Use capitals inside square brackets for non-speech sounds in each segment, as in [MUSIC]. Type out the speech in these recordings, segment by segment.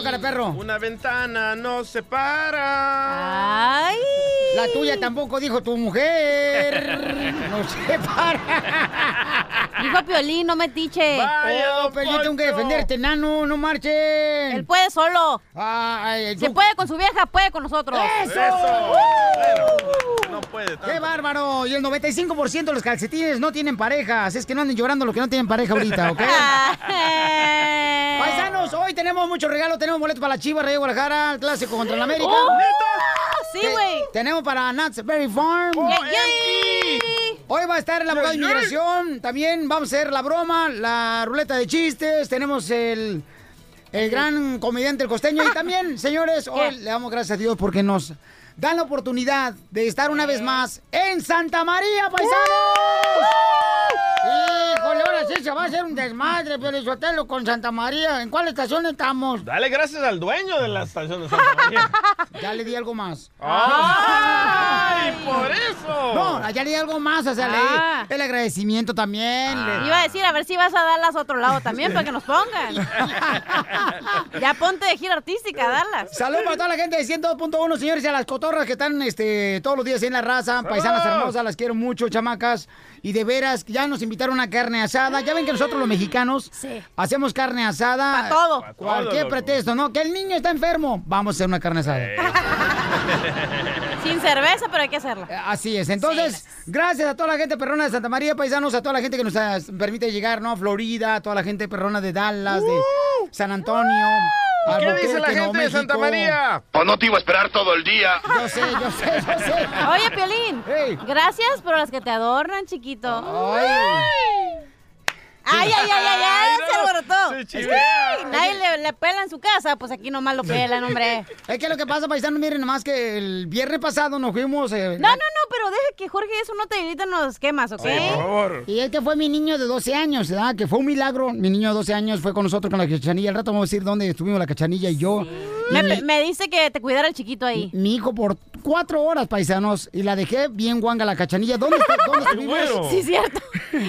Pasó, cara perro? Una ventana nos separa. ¡Ay! La tuya tampoco dijo tu mujer. [LAUGHS] No separa. Dijo Piolín, no me tiche. Vaya, Oh, pero yo tengo que defenderte, nano, no marchen. Él puede solo. Ay, Si tú- puede con su vieja, puede con nosotros. ¡Eso! Eso. Bueno, no puede tanto. ¡Qué bárbaro! Y el 95% de los calcetines no tienen parejas. Es que no anden llorando los que no tienen pareja ahorita, ¿ok? [LAUGHS] Paisanos, hoy tenemos mucho regalo. Tenemos boleto para la Chivas, Rey Guadalajara, el clásico contra el América. ¡Oh! Sí, güey. Tenemos para Nuts Berry Farm. Yeah, yeah. Hoy va a estar el abogado de Yeah, inmigración. También vamos a hacer la broma, la ruleta de chistes. Tenemos el, el gran comediante el costeño. Y también, señores, hoy le damos gracias a Dios porque nos dan la oportunidad de estar una vez más en Santa María, paisanos. Híjole, ahora sí se va a hacer un desmadre, Pelizotelo, con Santa María. ¿En cuál estación estamos? Dale gracias al dueño de la estación de Santa María. [LAUGHS] Ya le di algo más. ¡Ay! ¡Por eso! No, ya le di algo más, o sea, le Ah. di el agradecimiento también. le- Iba a decir, a ver si vas a Dallas a otro lado también para que nos pongan. [LAUGHS] ya ponte de gira artística, Dallas. Saludos para toda la gente de 102.1, señores, y a las cotorras que están este, todos los días en la raza. Paisanas hermosas, las quiero mucho, chamacas. Y de veras, ya nos invitaron a carne asada. Ya ven que nosotros los mexicanos Sí. hacemos carne asada. Pa' todo. Pa' todo, Cualquier loco. pretexto, ¿no? Que el niño está enfermo. Vamos a hacer una carne asada. [LAUGHS] Sin cerveza, pero hay que hacerla. Eh, Así es. Entonces, gracias a toda la gente perrona de Santa María, paisanos, a toda la gente que nos ah, permite llegar, ¿no? Florida, a toda la gente perrona de Dallas, de San Antonio. ¿Qué Albuquerque, dice la gente de Santa. María? O no te iba a esperar todo el día. [LAUGHS] Yo sé, yo sé, yo sé. Oye, Piolín, gracias por las que te adornan, chiquito. Ay. Ay, ay, ay, ay, ay, se alborotó. Se nadie le, le pela en su casa, pues aquí nomás lo pelan, hombre. Es que lo que pasa, paisanos, miren, nomás que el viernes pasado nos fuimos. eh, No, no, no, pero deja que Jorge eso no te grita en los esquemas, ¿ok? Sí, por favor. Y es que fue mi niño de 12 años, ¿verdad? Que fue un milagro. Mi niño de 12 años fue con nosotros con la cachanilla. Al rato vamos a decir dónde estuvimos la cachanilla y yo. Me, dice que te cuidara el chiquito ahí. mi hijo por cuatro horas, paisanos. Y la dejé bien guanga la cachanilla. ¿Dónde, está, [LAUGHS] dónde estuvimos? bueno. Sí, cierto.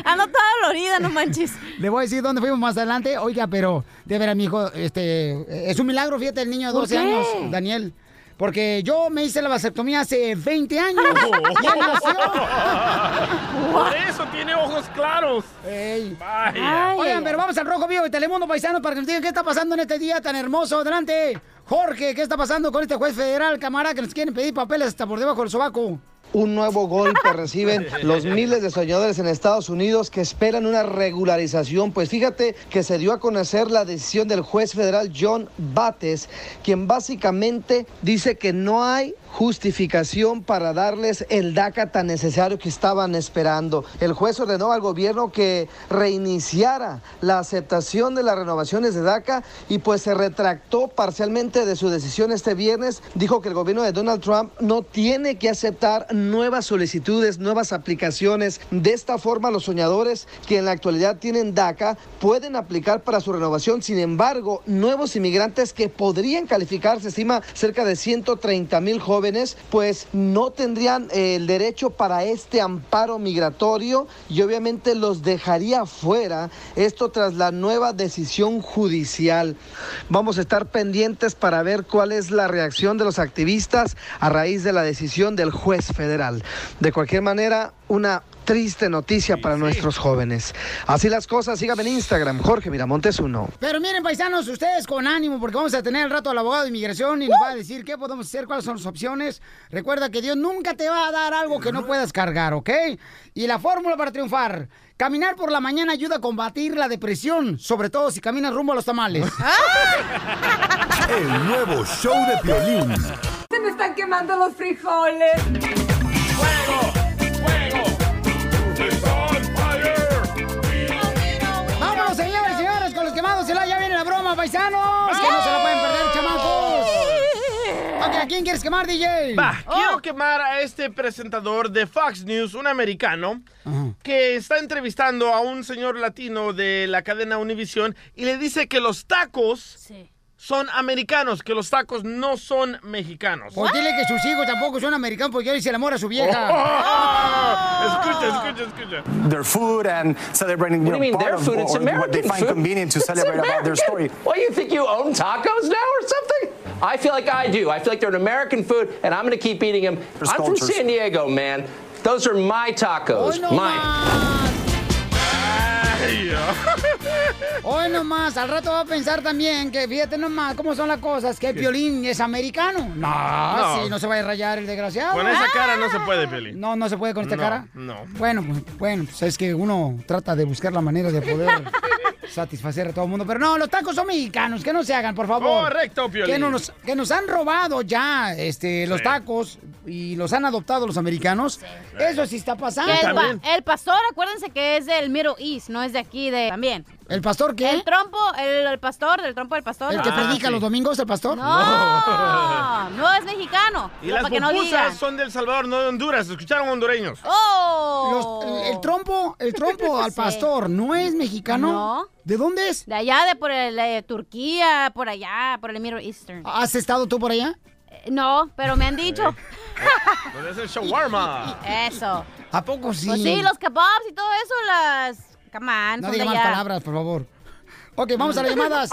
Ando toda dolorida, no manches. Le voy a decir dónde fuimos más adelante. Oiga, pero de ver a mi hijo, este, es un milagro, fíjate, el niño de ¿Por 12 qué? años, Daniel. Porque yo me hice la vasectomía hace 20 años. [LAUGHS] nació. [LAUGHS] Por eso tiene ojos claros. Ey. Vaya. Ay, Oigan, pero vamos al Rojo Vivo de Telemundo Paisano para que nos digan qué está pasando en este día tan hermoso. Adelante, Jorge, ¿qué está pasando con este juez federal, camarada, que nos quieren pedir papeles hasta por debajo del sobaco? Un nuevo golpe reciben [LAUGHS] los miles de soñadores en Estados Unidos que esperan una regularización. Pues fíjate que se dio a conocer la decisión del juez federal John Bates, quien básicamente dice que no hay justificación para darles el DACA tan necesario que estaban esperando. El juez ordenó al gobierno que reiniciara la aceptación de las renovaciones de DACA y pues se retractó parcialmente de su decisión este viernes. Dijo que el gobierno de Donald Trump no tiene que aceptar nuevas solicitudes, nuevas aplicaciones. De esta forma los soñadores que en la actualidad tienen DACA pueden aplicar para su renovación. Sin embargo, nuevos inmigrantes que podrían calificar, se estima cerca de 130 mil jóvenes, pues no tendrían eh, el derecho para este amparo migratorio y obviamente los dejaría fuera. Esto tras la nueva decisión judicial. Vamos a estar pendientes para ver cuál es la reacción de los activistas a raíz de la decisión del juez federal. De cualquier manera, una triste noticia para nuestros jóvenes. Así las cosas, síganme en Instagram, Jorge Miramontes 1. Pero miren, paisanos, ustedes con ánimo, porque vamos a tener al rato al abogado de inmigración y nos va a decir qué podemos hacer, cuáles son las opciones. Recuerda que Dios nunca te va a dar algo que no puedas cargar, ¿ok? Y la fórmula para triunfar. Caminar por la mañana ayuda a combatir la depresión, sobre todo si caminas rumbo a los tamales. [LAUGHS] El nuevo show de Piolín. Se me están quemando los frijoles. Vámonos, señores, con los quemados. y la- Ya viene la broma, paisanos. Que no se la pueden perder, chamacos. Ok, ¿a quién quiere quieres quemar, DJ? Va, quiero quemar a este presentador de Fox News, un americano, que está entrevistando a un señor latino de la cadena Univision y le dice que los tacos son americanos, que los tacos no son mexicanos. Pues dile que sus hijos tampoco son americanos porque él se enamora a su vieja. [LAUGHS] Escucha, escucha, escucha. their food and celebrating What do you know, mean their part of food? It's or what they American find food. convenient to celebrate about their story. What, you think you own tacos now or something? I feel like I do. I feel like they're an American food, and I'm going to keep eating them. There's I'm from cultures. San Diego, man. Those are my tacos. Hoy no Mine. [LAUGHS] Hoy nomás, al rato va a pensar también que fíjate nomás cómo son las cosas, que el Piolín es americano. No, No. sí, no se va a rayar el desgraciado. Con esa cara no se puede, Peli. No, no se puede con esta No, cara. no. Bueno, pues, bueno, pues es que uno trata de buscar la manera de poder [LAUGHS] satisfacer a todo el mundo. Pero no, los tacos son mexicanos, que no se hagan, por favor. Correcto, Piolín. Que nos, que nos han robado ya este, los Sí. tacos y los han adoptado los americanos. Eso sí está pasando. El, pa- el pastor, acuérdense que es del Middle East, no es de aquí de también. ¿El pastor qué? El trompo, el, el pastor, del trompo del pastor. ¿El que Ah, predica sí. los domingos, el pastor? No, no es mexicano. Y las que no pupusas son del Salvador, no de Honduras. ¿Escucharon hondureños? ¡Oh! Los- el, el trompo, el trompo [LAUGHS] al Sí. pastor, ¿no es mexicano? No. ¿De dónde es? De allá, de por el, eh, Turquía, por allá, por el Middle Eastern. ¿Has estado tú por allá? Eh, No, pero me han dicho. ¿Dónde es el [LAUGHS] shawarma? Eso. ¿A poco sí? Pues sí, los kebabs y todo eso, las... Come on, No diga más palabras, por favor. Ok, vamos a las llamadas.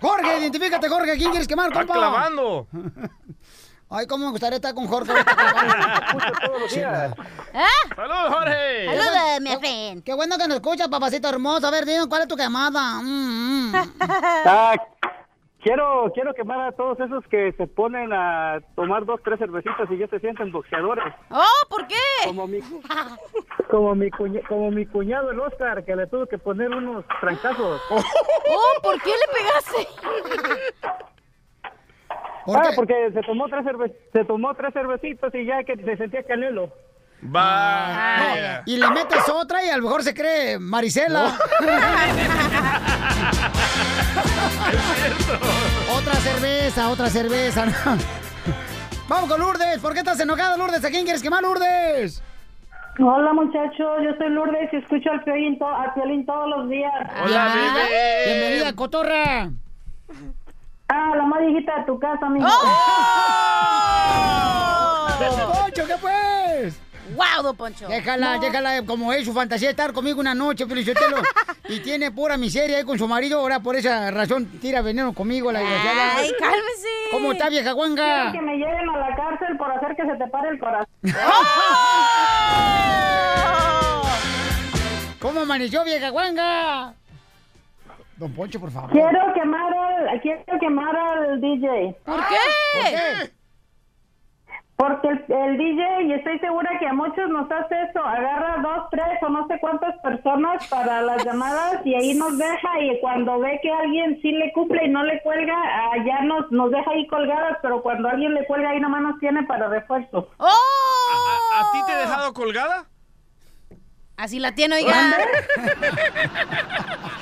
Jorge, identifícate, Jorge. ¿Quién quieres quemar, ¡Está compa? clavando! [LAUGHS] Ay, cómo me gustaría estar con Jorge. ¿Eh? [LAUGHS] ¡Saludos, Jorge! Saludos, mi friend. Qué bueno que nos escuchas, papacito hermoso. A ver, dime, ¿cuál es tu quemada? Mm, mm. Quiero, quiero quemar a todos esos que se ponen a tomar dos, tres cervecitas y ya se sienten boxeadores. Oh, ¿por qué? Como mi, [LAUGHS] como mi, cuña- como mi cuñado el Oscar, que le tuvo que poner unos trancazos. [LAUGHS] Oh, ¿por qué le pegaste? Ah, porque se tomó tres cerve se tomó tres cervecitas y ya que se sentía canelo. Vaya. Y le metes otra y a lo mejor se cree Marisela. [LAUGHS] otra cerveza, otra cerveza. ¿no? Vamos con Lourdes. ¿Por qué estás enojada, Lourdes? ¿A quién quieres quemar, Lourdes? Hola muchachos, yo soy Lourdes y escucho al Piolín, to- al Piolín todos los días. Bienvenida, bienvenida, cotorra. Ah, la más viejita de tu casa, amigo. [LAUGHS] Don Poncho, ¿qué pues? ¡Wow, Don Poncho! Déjala, No. déjala, como es su fantasía estar conmigo una noche, Felicitelo. y tiene pura miseria ahí con su marido, ahora por esa razón tira veneno conmigo, la desgraciada. Ay, cálmese. ¿Cómo está, vieja guanga? Quiero que me lleven a la cárcel por hacer que se te pare el corazón. [LAUGHS] ¿Cómo amaneció, vieja guanga? Don Poncho, por favor. Quiero quemar al, quiero quemar al DJ. ¿Por qué? ¿Por qué? Porque el, el DJ, y estoy segura que a muchos nos hace eso, agarra dos, tres o no sé cuántas personas para las llamadas y ahí nos deja y cuando ve que alguien sí le cumple y no le cuelga, ah, ya nos, nos deja ahí colgadas, pero cuando alguien le cuelga ahí nomás nos tiene para refuerzo. ¡Oh! ¿A, a ti te he dejado colgada? Así la tiene, oiga. [LAUGHS]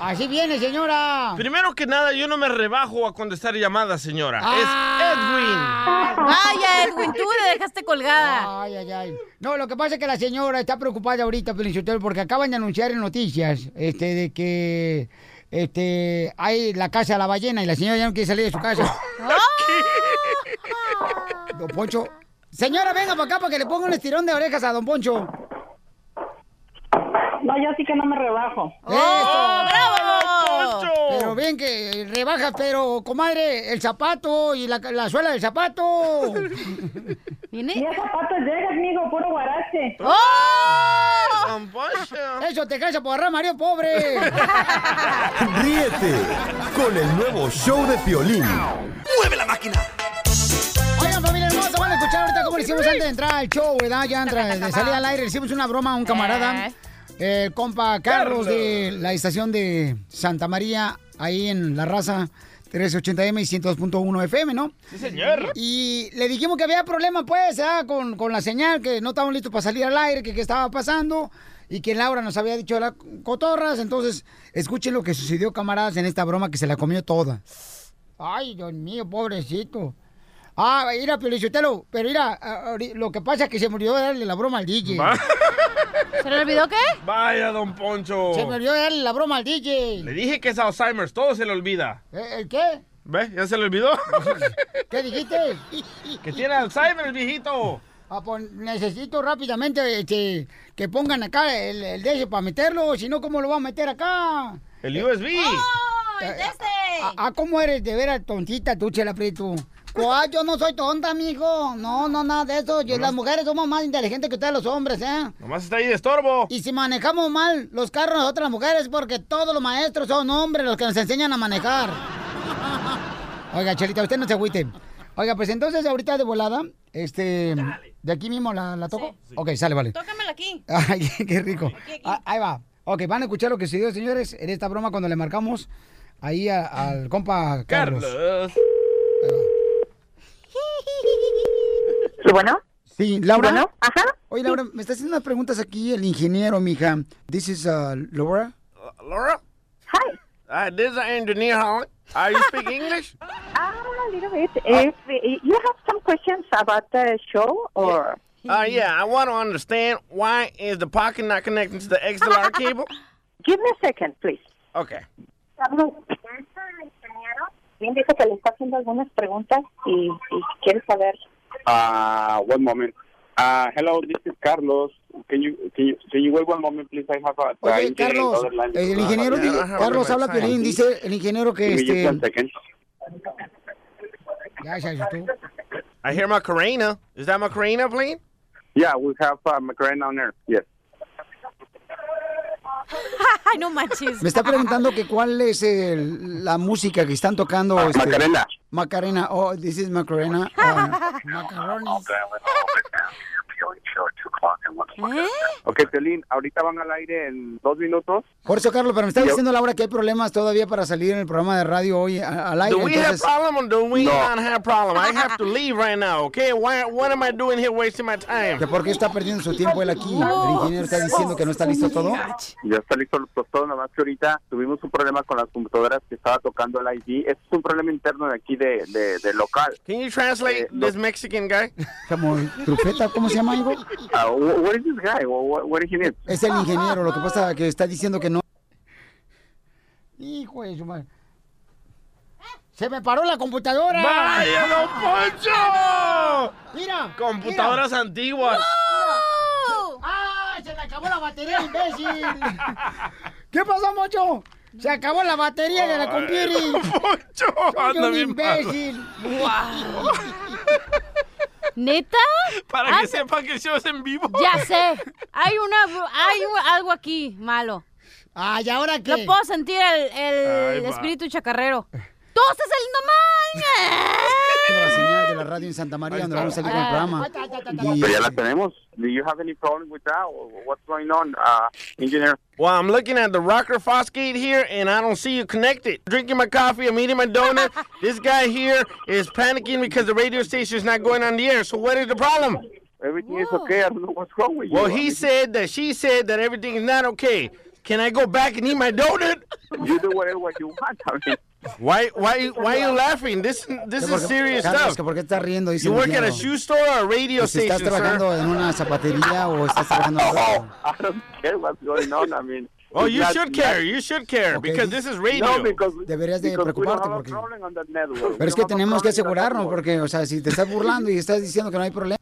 Así viene, señora. Primero que nada, yo no me rebajo a contestar llamadas, señora. Ah. Vaya, Edwin, tú le dejaste colgada. Ay, ay, ay. No, lo que pasa es que la señora está preocupada ahorita, Felicitelo, porque acaban de anunciar en noticias este, de que este, hay la casa de la ballena y la señora ya no quiere salir de su casa. [LAUGHS] Don Poncho. Señora, venga para acá para que le ponga un estirón de orejas a Don Poncho. No, yo sí que no me rebajo. ¡Eso! ¡Bravo! Pero bien que rebajas, pero, comadre, el zapato y la, la suela del zapato. [LAUGHS] Y el zapato llega, amigo, puro guarache. ¡Oh! Poncho. Eso te cansa por agarrar marido pobre. [LAUGHS] Ríete con el nuevo show de Piolín. ¡Mueve la máquina! Oigan, familia hermosa, van a escuchar ahorita cómo le hicimos antes de entrar al show, ¿verdad? Ya antes de salir al aire, le hicimos una broma a un camarada, el compa Carlos de la estación de Santa María, ahí en La Raza, 1380M y 102.1 FM, ¿no? Sí, señor. Y le dijimos que había problema, pues, ¿ah? con, con la señal, que no estábamos listos para salir al aire, que qué estaba pasando, y que Laura nos había dicho las cotorras. Entonces, escuchen lo que sucedió, camaradas, en esta broma que se la comió toda. Ay, Dios mío, pobrecito. Ah, mira, Pelichotelo, pero mira, lo que pasa es que se me olvidó darle la broma al DJ. Va. [LAUGHS] ¿Se le olvidó qué? Vaya, don Poncho. Se me olvidó darle la broma al DJ. Le dije que es Alzheimer's, todo se le olvida. ¿Eh, ¿El qué? ¿Ves? ¿Ya se le olvidó? [LAUGHS] ¿Qué dijiste? [LAUGHS] que tiene Alzheimer, viejito. Ah, pues necesito rápidamente este, que pongan acá el, el DJ para meterlo, si no, ¿cómo lo va a meter acá? El USB. ¡Oh, el de este! Ah, ah, ¿cómo eres de veras tontita tú, Chela Prieto? ¿Cuál? Yo no soy tonta, mijo. No, no, nada de eso. Yo, las mujeres somos más inteligentes que ustedes los hombres, ¿eh? Nomás está ahí de estorbo. Y si manejamos mal los carros nosotras las mujeres, porque todos los maestros son hombres los que nos enseñan a manejar. [LAUGHS] Oiga, Chelita, usted no se agüite. Oiga, pues entonces ahorita de volada, este, de aquí mismo la, la toco. Ok, sale, vale. Tócamela aquí. Ay, [LAUGHS] qué rico. Ah, ahí va. Ok, van a escuchar lo que sucedió, señores, en esta broma cuando le marcamos ahí a- al compa Carlos. Carlos. ¿Sí, bueno? Sí, Laura. Bueno, ajá. Oye, Laura, me está haciendo unas preguntas aquí el ingeniero, mija. This is uh, Laura. Laura? Hi. Uh, this is engineer Holly. Are you speak [LAUGHS] English? Ah, a little bit. If you have some questions about the show or... Uh, yeah, I want to understand why is the pocket not connecting to the XLR [LAUGHS] cable? Give me a second, please. Okay. Bien, dice que le está haciendo algunas preguntas y, y quiere saber. Uh, one moment. Uh, hello, this is Carlos. Can you can you can you wait one moment, please? I have a. Oye, the Carlos, other line. el ingeniero, Uh, di- yeah, I have Carlos a habla mensaje. Piolín, dice el ingeniero que Give me just este... one second. Ya se asustó. I hear Macarena. Is that Macarena playing? Yeah, we have uh, Macarena on air. Yes. [LAUGHS] Ay, no manches. Me está preguntando que cuál es el- la música que están tocando. este, Macarena. Macarena. Oh, this is Macarena. [LAUGHS] Uh, macaronis. ¿Eh? Ok, Celín, ahorita van al aire en dos minutos. Por eso, Carlos, pero me está Yo- diciendo Laura que hay problemas todavía para salir en el programa de radio hoy al aire. Do we have entonces- problem or do we No. not have problem? I have to [LAUGHS] leave right now, okay? Why, what am I doing here wasting my time? que por qué está perdiendo su tiempo él aquí. El ingeniero está diciendo que no está listo todo. Ya está listo todo, nada más que ahorita tuvimos un problema con las computadoras que estaba tocando el ID. Este es un problema interno de aquí de, de, de local. Can you translate this Mexican guy? [LAUGHS] Como trufeta, ¿cómo se llama, hijo? Uh, wh- what is this guy? What, what, is he need? Es el ingeniero, lo que pasa [LAUGHS] que está diciendo que no. Hijo de su madre. Se me paró la computadora. ¡Vaya, don Poncho! Mira. Computadoras antiguas. ¡Ah! Se me acabó la batería, imbécil. ¿Qué pasó, Mocho? Se acabó la batería de la compiri. Poncho, Soy anda un bien malo. ¿Neta? Para que Anda- sepan que el show es en vivo. Ya sé. Hay una, hay un- algo aquí malo. Ay, ¿ahora qué? Yo puedo sentir el, espíritu chacarrero. ¡Todo está saliendo mal! La señal de la radio en Santa María, donde vamos a salir con el programa. Pero ya la tenemos. Do you have any problem with that? What's going on, uh, engineer? Well, I'm looking at the rocker Fosgate here, and I don't see you connected. Drinking my coffee, I'm eating my donut. [LAUGHS] this guy here is panicking because the radio station is not going on the air. So what is the problem? Everything is okay. I don't know what's wrong with you. Well, he said that she said that everything is not okay. Can I go back and eat my donut? You do whatever you want. [LAUGHS] I mean, Why, why, why are you laughing? This, this is serious Carlos, stuff. que ¿Por qué estás riendo? Dice You work at a shoe store or a radio si estás station, trabajando sir? en una zapatería o estás trabajando en [LAUGHS] radio. I don't care what's going on. I mean, Oh, you not- should care. You should care Okay. because this is radio. No, because, Deberías de preocuparte have a porque... problem on that network. Pero es We que tenemos que asegurarnos porque, o sea, si te estás burlando y estás diciendo que no hay problema,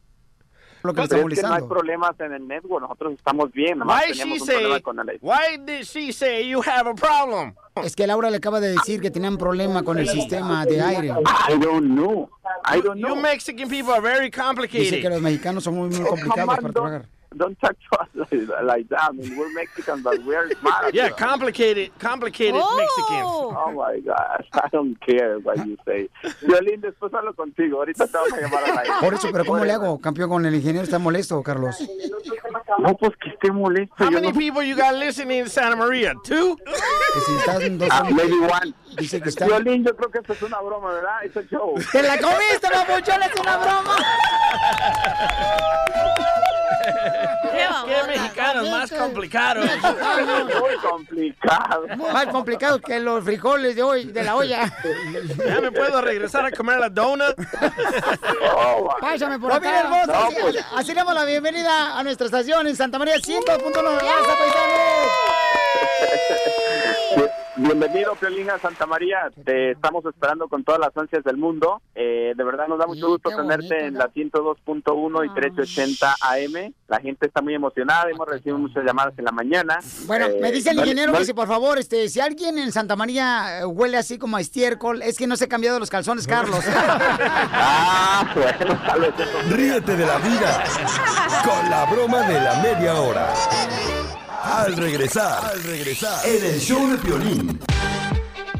lo que Pero es que no hay problemas en el network. Nosotros estamos bien. Why she tenemos un problema say? con el Why did she say you have a problem? Es que Laura le acaba de decir que tenían problema con el sistema de aire. I don't know. I don't know. You Mexican people are very Dice que complicated. los mexicanos son muy, muy complicados para trabajar. Don't talk to [LAUGHS] us like, like that. I mean, we're Mexicans, but we're smart. Yeah, complicated, complicated Mexicans. Oh my gosh, I don't care what you say. Violín, después hablo contigo. Ahorita te vamos a llamar al aire. [LAUGHS] Por eso, pero ¿cómo le hago? Campeón con el ingeniero está molesto, Carlos. No, pues que esté molesto. How many no- people you got listening in Santa Maria? Two? Que si están dos Ah, maybe one. Dice que está... Violín, yo creo que esto es una broma, ¿verdad? Es un show. ¡Te la comiste, papuchón! ¡Es una broma! [LAUGHS] ¡Qué mexicanos más complicados. Muy complicado. Más complicado que los frijoles de hoy, de la olla. Ya me puedo regresar a comer la donut. Pásame por acá. hermosa, así, no, pues. así- así le damos la bienvenida a nuestra estación en Santa María 100.9 raza, Bien- Bienvenido, Piolín, a Santa María. Te estamos esperando con todas las ansias del mundo. Eh, de verdad nos da mucho gusto tenerte en la 102.1 y 1380 AM. La gente está muy emocionada. Hemos recibido muchas llamadas en la mañana. Bueno, Eh, me dice el ingeniero que si por favor, este, si alguien en Santa María eh, huele así como a estiércol, es que no se ha cambiado los calzones, Carlos. [LAUGHS] Ah, bueno, tal vez eso. Ríete de la vida con la broma de la media hora. Al regresar, al regresar, en el show de Piolín.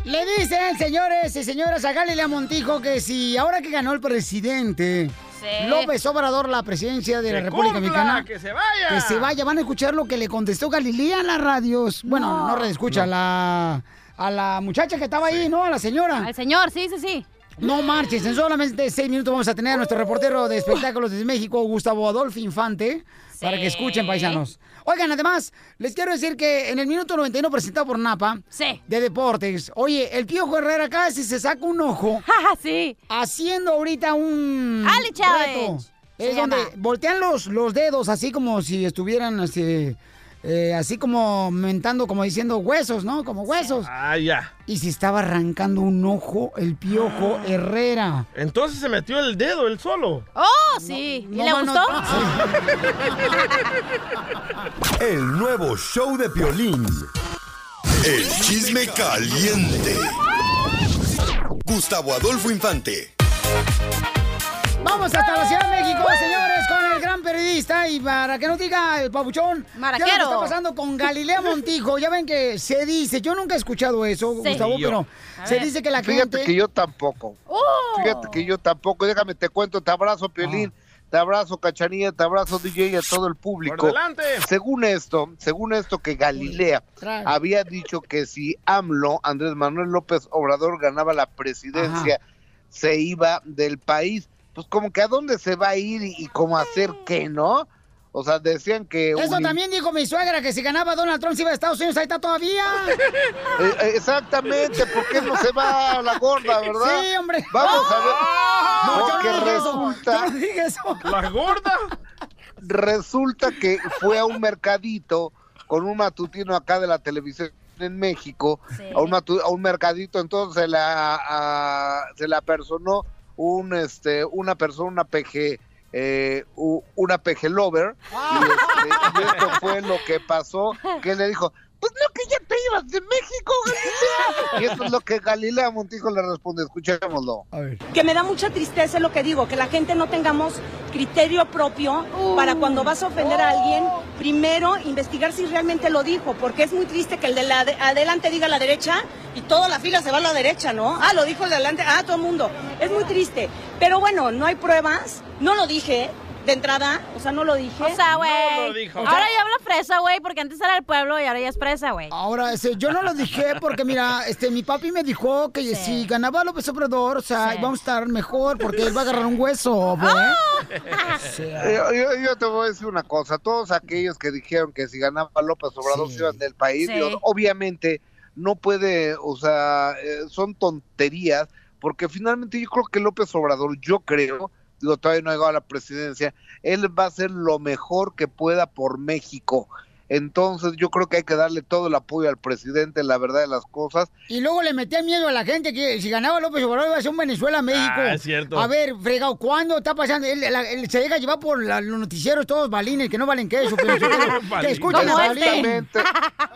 Le dicen, señores y señoras, a Galilea Montijo que si ahora que ganó el presidente Sí. López Obrador la presidencia de la República cumpla, Mexicana, que se vaya. que se vaya, van a escuchar lo que le contestó Galilea en las radios. Bueno, no, reescucha, a la a la muchacha que estaba ahí, ¿no? A la señora. Al señor, sí, sí, sí. No marches, en solamente seis minutos vamos a tener a nuestro reportero de espectáculos desde México, Gustavo Adolfo Infante, para que escuchen, paisanos. Oigan, además, les quiero decir que en el minuto 91 presentado por Napa, de deportes, oye, el Piojo Herrera casi se saca un ojo. [LAUGHS] sí. Haciendo ahorita un Ali Challenge, reto. se Es donde voltean los, los dedos así como si estuvieran este, eh, así como mentando, como diciendo huesos, ¿no? Como huesos. Ah, ya. Y se estaba arrancando un ojo el Piojo Herrera. Entonces se metió el dedo él solo. Oh, sí. ¿Y no, le gustó? [LAUGHS] El nuevo show de Piolín. El chisme caliente. Gustavo Adolfo Infante. Vamos hasta la Ciudad de México, señores, con el gran periodista. Y para que no diga el pabuchón, ¿qué es lo que Maraquero. está pasando con Galilea Montijo? Ya ven que se dice, yo nunca he escuchado eso, Sí. Gustavo, pero se dice que la Fíjate gente... que yo tampoco. Fíjate que yo tampoco. Déjame te cuento, te abrazo, Piolín. Te abrazo, Cachanilla, te abrazo, DJ, y a todo el público. Por delante. Según esto, según esto que Galilea Trae. había dicho que si AMLO, Andrés Manuel López Obrador, ganaba la presidencia, se iba del país. Pues como que a dónde se va a ir y, y cómo hacer qué, ¿no? O sea, decían que... Eso un- también dijo mi suegra, que si ganaba Donald Trump se iba a Estados Unidos, ahí está todavía. [LAUGHS] Eh, eh, exactamente, ¿por qué no se va a la gorda, verdad? Sí, hombre. Vamos a ver. No, yo no dije eso. resulta, Yo no dije eso. ¿La gorda? resulta que fue a un mercadito con un matutino acá de la televisión en México, a, un matu- a un mercadito, entonces se la, a- se la personó un, este, una persona, una peje, eh, una peje lover, y, este, y esto fue lo que pasó, que le dijo, pues no que ya te ibas de México, Galilea. Y esto es lo que Galilea Montijo le responde, escuchémoslo. Que me da mucha tristeza es lo que digo, que la gente no tengamos criterio propio para cuando vas a ofender a alguien, primero investigar si realmente lo dijo, porque es muy triste que el de la de- adelante diga la derecha y toda la fila se va a la derecha, ¿no? Ah, lo dijo el de adelante, ah, todo el mundo. Es muy triste. Pero bueno, no hay pruebas, no lo dije de entrada, o sea, no lo dije. O sea, güey. dijo. Ahora ya habla fresa, güey, porque antes era el pueblo y ahora ya es fresa, güey. Ahora, este, yo no lo dije porque, mira, [LAUGHS] este, mi papi me dijo que si ganaba López Obrador, o sea, íbamos a estar mejor porque él va a agarrar un hueso, [LAUGHS] güey. Eh, Yo, yo te voy a decir una cosa, todos aquellos que dijeron que si ganaba López Obrador se iban del país, Sí. obviamente no puede, o sea, eh, son tonterías, porque finalmente yo creo que López Obrador, yo creo, digo, todavía no ha llegado a la presidencia, él va a hacer lo mejor que pueda por México. Entonces yo creo que hay que darle todo el apoyo al presidente, la verdad de las cosas. Y luego le metía miedo a la gente que si ganaba López Obrador iba a ser un Venezuela-México. Ah, es cierto. A ver, fregado, ¿cuándo está pasando? Él, la- él se deja llevar por la- los noticieros todos balines que no valen queso. Pero, [LAUGHS] que escuchan. Exactamente,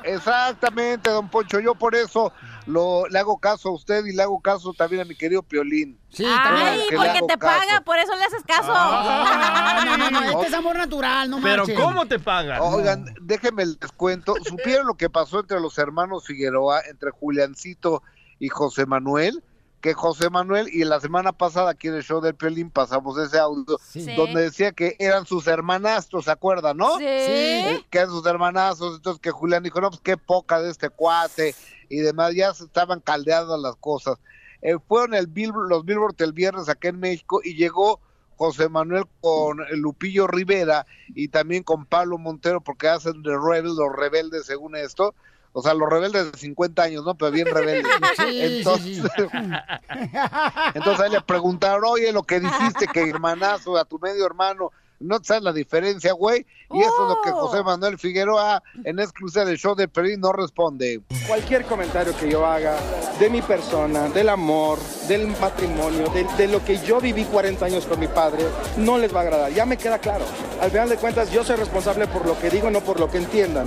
exactamente, don Poncho. Yo por eso lo, le hago caso a usted y le hago caso también a mi querido Piolín. Sí, Ay, Que le porque hago te caso. paga, por eso le haces caso. Ah, no, no, no, este es amor natural, no Pero marchen. ¿cómo te pagan? Oigan, déjenme les cuento. ¿Supieron lo que pasó entre los hermanos Figueroa, entre Juliancito y José Manuel? Que José Manuel, y la semana pasada aquí en el show del Piolín pasamos ese audio, Sí. donde decía que eran sus hermanastros, ¿se acuerdan, no? Sí. Eh, Que eran sus hermanastros, entonces que Julián dijo, no, pues qué poca de este cuate, y demás, ya se estaban caldeadas las cosas. Eh, fueron el Bill- los Billboard el viernes acá en México y llegó José Manuel con Lupillo Rivera y también con Pablo Montero porque hacen de Rebel, los rebeldes según esto. O sea, los rebeldes de 50 años, ¿no? Pero bien rebeldes. [LAUGHS] Entonces, [LAUGHS] entonces ahí le preguntaron, oye, lo que dijiste que hermanazo a tu medio hermano, ¿no sabes la diferencia, güey? Y eso es lo que José Manuel Figueroa en exclusiva del show de Pelín no responde. Cualquier comentario que yo haga de mi persona, del amor, del matrimonio, de, de lo que yo viví 40 años con mi padre, no les va a agradar. Ya me queda claro. Al final de cuentas, yo soy responsable por lo que digo, no por lo que entiendan.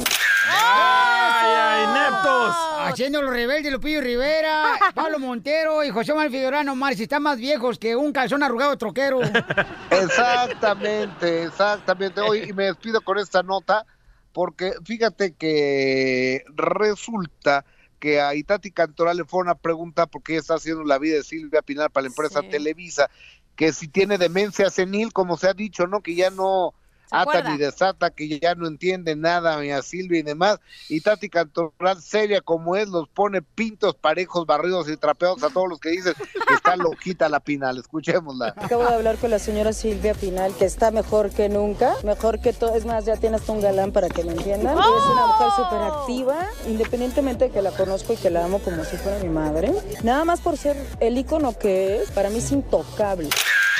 ¡Ay, ay, ineptos! Haciendo los rebeldes Lupillo Rivera, [LAUGHS] Pablo Montero y José Manuel Figueroa, no Mar, si están más viejos que un calzón arrugado troquero. [LAUGHS] Exactamente, exactamente. Hoy y me despido con esta nota porque fíjate que resulta que a Itati Cantoral le fue una pregunta porque ella está haciendo la vida de Silvia Pinal para la empresa Televisa, que si tiene demencia senil, como se ha dicho, ¿no? Que ya no ata acuerda? ni desata, que ya no entiende nada a Silvia y demás. Y Tati Cantoral, seria como es, los pone pintos parejos, barridos y trapeados a todos los que dicen que está loquita la Pinal. Escuchémosla. Acabo de hablar con la señora Silvia Pinal, que está mejor que nunca, mejor que todo. Es más, ya tiene hasta un galán para que me entiendan. Es una mujer súper activa, independientemente de que la conozco y que la amo como si fuera mi madre. Nada más por ser el ícono que es, para mí es intocable.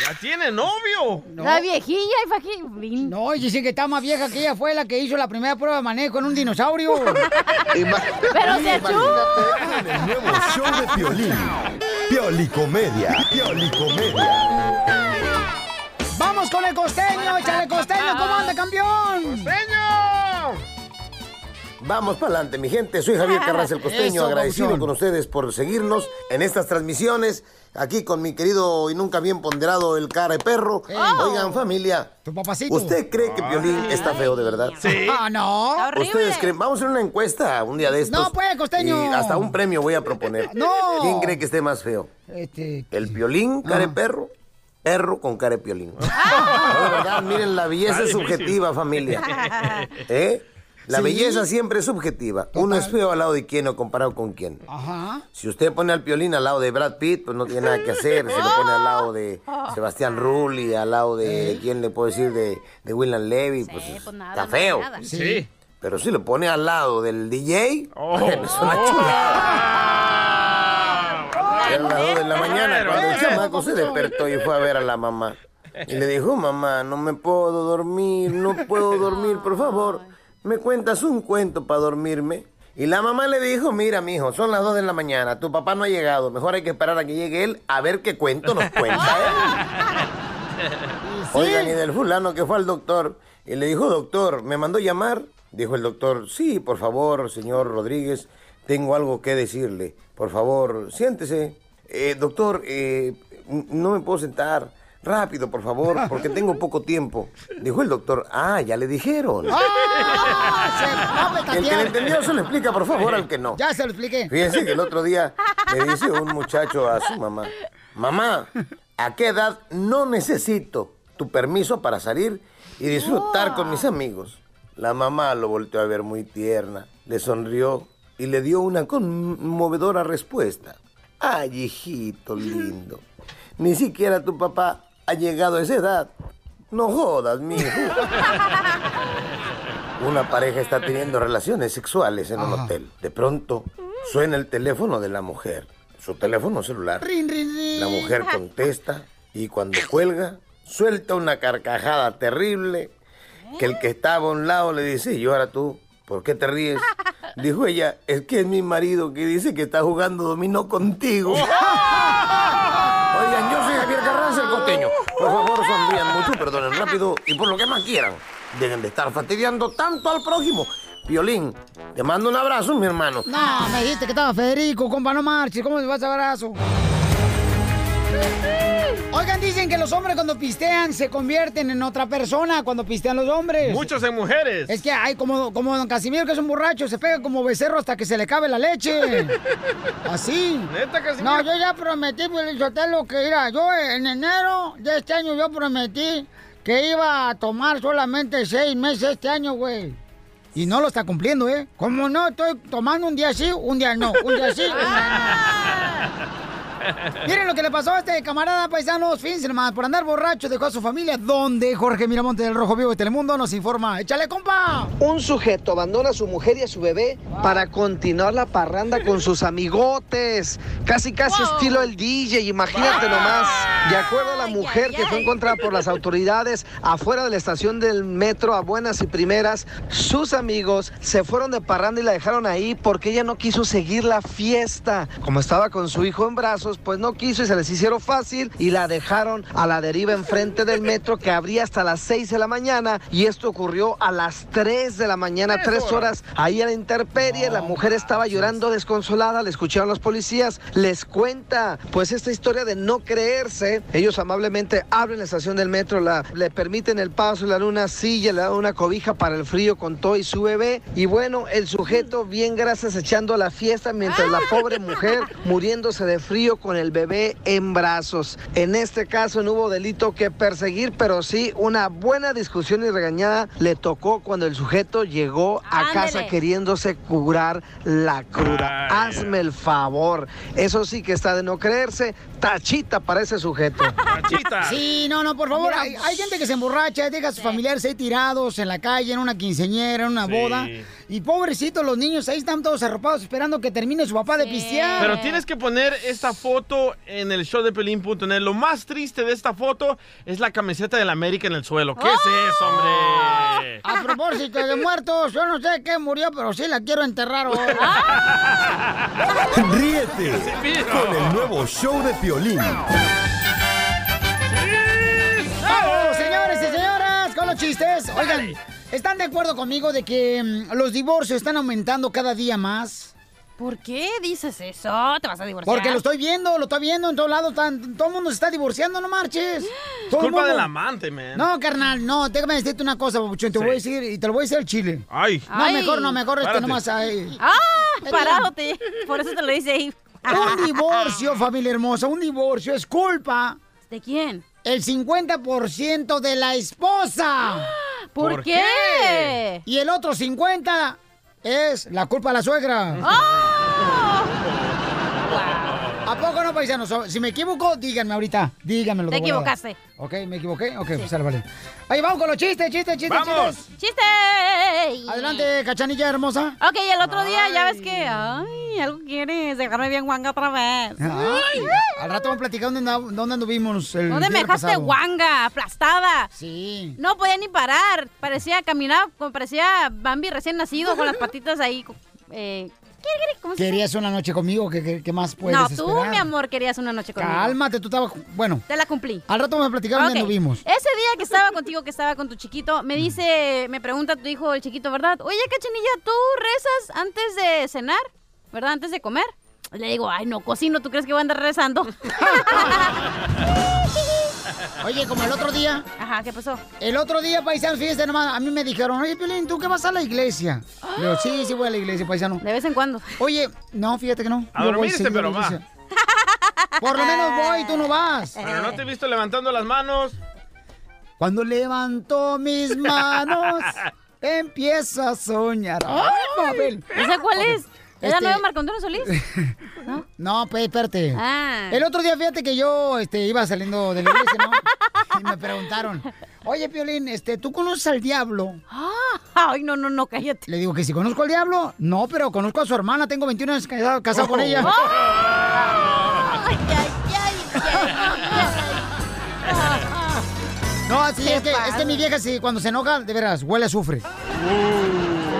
¡Ya tiene novio! La viejilla y fajín. No, y dicen que está más vieja que ella fue la que hizo la primera prueba de manejo en un dinosaurio. Pero se. En el nuevo show de Piolín. Piolicomedia. Piolicomedia. ¡Vamos con el costeño! ¡Échale costeño! ¿Cómo anda, campeón? ¡Costeño! Vamos para adelante, mi gente. Soy Javier Carranza el Costeño, Eso, agradecido con ustedes por seguirnos en estas transmisiones. Aquí con mi querido y nunca bien ponderado el cara de perro. Oigan, familia. Tu papacito. ¿Usted cree que Piolín está feo de verdad? Ah, no. ¿Ustedes creen? Vamos a hacer una encuesta un día de estos. No, pues, costeño. Y hasta un premio voy a proponer. [LAUGHS] No. ¿Quién cree que esté más feo? Este, ¿El Piolín, cara de perro? Perro con cara de Piolín. No, de verdad, miren, la belleza subjetiva, familia. [LAUGHS] ¿Eh? La Sí. belleza siempre es subjetiva. Uno es feo al lado de quién o comparado con quién. Ajá. Si usted pone al Piolín al lado de Brad Pitt, pues no tiene nada que hacer. Se lo pone al lado de [LAUGHS] Sebastián Rulli, al lado de, ¿quién le puedo decir? De, de William Levy, pues, está feo. Sí. Pero si lo pone al lado del DJ, Oh. [LAUGHS] es una chulada. Era las dos de la mañana cuando el chamaco se despertó y fue a ver a la mamá. Y le dijo, mamá, no me puedo dormir, no puedo dormir, por favor, ¿me cuentas un cuento para dormirme? Y la mamá le dijo, mira, mijo, son las dos de la mañana, tu papá no ha llegado, mejor hay que esperar a que llegue él a ver qué cuento nos cuenta él. [LAUGHS] Oigan, y del fulano que fue al doctor y le dijo, doctor, ¿me mandó llamar? Dijo el doctor, sí, por favor, señor Rodríguez, tengo algo que decirle. Por favor, siéntese. "Eh, doctor, eh, no me puedo sentar. Rápido, por favor, [LAUGHS] porque tengo poco tiempo. Dijo el doctor, ah, ya le dijeron. ¡Ah! Se El que le entendió se lo explica, por favor, al que no. Ya se lo expliqué. Fíjense que el otro día le dice un muchacho a su mamá, mamá, ¿a qué edad no necesito tu permiso para salir y disfrutar con mis amigos? La mamá lo volteó a ver muy tierna, le sonrió y le dio una conmovedora respuesta. Ay, hijito lindo, ni siquiera tu papá ha llegado a esa edad. No jodas, mijo. Una pareja está teniendo relaciones sexuales en un hotel. De pronto suena el teléfono de la mujer, su teléfono celular. Rin, rin, rin. La mujer contesta y cuando cuelga suelta una carcajada terrible que el que estaba a un lado le dice, y ahora tú, ¿por qué te ríes? Dijo ella, es que es mi marido que dice que está jugando dominó contigo. [LAUGHS] Oigan, yo soy Javier Por favor, sonrían mucho, perdonen rápido y por lo que más quieran. Dejen de estar fastidiando tanto al prójimo. Violín, te mando un abrazo, mi hermano. No, me dijiste que estaba Federico, compa, no marches. ¿Cómo te vas a abrazo? Oigan, dicen que los hombres cuando pistean se convierten en otra persona cuando pistean los hombres. Muchos en mujeres. Es que hay como, como don Casimiro, que es un borracho, se pega como becerro hasta que se le cabe la leche. [LAUGHS] Así. ¿Neta, Casimiro? No, yo ya prometí, lo que era. Yo en enero de este año yo prometí que iba a tomar solamente seis meses este año, güey. Y no lo está cumpliendo, ¿eh? Como no, estoy tomando un día sí, un día no, un día sí, un día no. [LAUGHS] [LAUGHS] Miren lo que le pasó a este camarada paisanos, fíjense nomás, por andar borracho dejó a su familia. ¿Dónde? Jorge Miramonte del Rojo Vivo de Telemundo nos informa. ¡Échale, compa! Un sujeto abandona a su mujer y a su bebé para continuar la parranda con sus amigotes. Casi, casi estilo el DJ, imagínate nomás. De acuerdo a la mujer que fue encontrada por las autoridades afuera de la estación del metro a buenas y primeras, sus amigos se fueron de parranda y la dejaron ahí porque ella no quiso seguir la fiesta. Como estaba con su hijo en brazos, pues no quiso y se les hicieron fácil y la dejaron a la deriva enfrente del metro que abría hasta las 6 de la mañana y esto ocurrió a las 3 de la mañana, tres horas ahí a la intemperie. La mujer estaba llorando desconsolada, le escucharon los policías, les cuenta pues esta historia de no creerse. Ellos amablemente abren la estación del metro, la, le permiten el paso, le dan una silla, le dan una cobija para el frío con todo y su bebé. Y bueno, el sujeto bien gracias echando la fiesta mientras la pobre mujer [LAUGHS] muriéndose de frío con el bebé en brazos. En este caso no hubo delito que perseguir, pero sí una buena discusión y regañada le tocó cuando el sujeto llegó a casa queriéndose curar la cruda. Hazme el favor. Eso sí que está de no creerse. Tachita para ese sujeto. [LAUGHS] Sí, no, no, por favor. Hay, hay gente que se emborracha, deja a sus familiares ahí tirados en la calle, en una quinceñera, en una Sí. boda. Y pobrecitos los niños, ahí están todos arropados esperando que termine su papá de pistear. Pero tienes que poner esta foto en el show de Pelín.net. Lo más triste de esta foto es la camiseta del América en el suelo. ¿Qué es eso, hombre? A propósito de muertos, yo no sé qué murió, pero sí la quiero enterrar hoy. [LAUGHS] Ríete con el nuevo show de Piolín. ¡Vamos, señores y señoras, con los chistes! Oigan, ¿están de acuerdo conmigo de que mm, los divorcios están aumentando cada día más? ¿Por qué dices eso? ¿Te vas a divorciar? Porque lo estoy viendo, lo estoy viendo en todos lados. todo el mundo se está divorciando, no marches. Es [GASPS] Todo culpa mundo- del amante, man. No, carnal, no, déjame decirte una cosa, papuchón. Te Sí. voy a decir, y te lo voy a decir al chile. Ay. No, Ay. mejor no, mejor este nomás ahí. ¡Ah! Parádote. Por eso te lo dice ahí. Un [LAUGHS] divorcio, familia hermosa, un divorcio es culpa. ¿De quién? El 50% de la esposa. [GASPS] ¿Por, ¿Por qué? qué? Y el otro 50 es la culpa de la suegra. ¡Oh! Si me equivoco, díganme ahorita. Díganmelo. Te equivocaste. Ok, ¿me equivoqué? Ok, pues sale, vale. Ahí vamos con los chistes, chistes, chistes, ¡Vamos! chistes. ¡Chiste! Adelante, cachanilla hermosa. Ok, el otro día ya ves que... Ay, algo quieres, dejarme bien guanga otra vez. Ay, al rato vamos a platicar dónde, dónde anduvimos el ¿Dónde me dejaste guanga, aplastada? Sí. No podía ni parar. Parecía caminar, como parecía Bambi recién nacido con las patitas ahí. Eh, ¿Cómo se ¿Querías una noche conmigo? ¿Qué, qué- qué más puedes No, tú, esperar? mi amor, querías una noche conmigo. Cálmate, tú estabas... Bueno, Te la cumplí. al rato vamos a platicar dónde Ok. anduvimos. Ese día que estaba contigo, que estaba con tu chiquito, me dice, me pregunta tu hijo, el chiquito, ¿verdad? Oye, cachanilla, ¿tú rezas antes de cenar? ¿Verdad? Antes de comer. Le digo, ay, no cocino, ¿tú crees que voy a andar rezando? [LAUGHS] [LAUGHS] Oye, como el otro día... Ajá, ¿qué pasó? El otro día, paisano, fíjese nomás, a mí me dijeron, oye, Piolín, ¿tú qué vas a la iglesia? Le digo, sí, sí voy a la iglesia, paisano. De vez en cuando. Oye, no, fíjate que no. A Yo voy dormirse, seguido a la pero va. iglesia. Por lo menos voy, tú no vas. Pero no te he visto levantando las manos. Cuando levanto mis manos, [LAUGHS] empiezo a soñar. ¡Ay, papel! ¿Esa cuál es? ¿Es la Este- nueva Marco Antonio Solís? [LAUGHS] No, pues, espérate. Ah. El otro día, fíjate que yo este, iba saliendo de la iglesia, ¿no? [LAUGHS] Y me preguntaron, oye, Piolín, este, ¿tú conoces al diablo? Ah, Ay, no, no, no, cállate. Le digo que si conozco al diablo, no, pero conozco a su hermana, tengo 21 años casado, casado con ella. [LAUGHS] Ay, ay, ay, ay. No, sí, ¿Qué es que, es que mi vieja, sí, cuando se enoja, de veras, huele a azufre.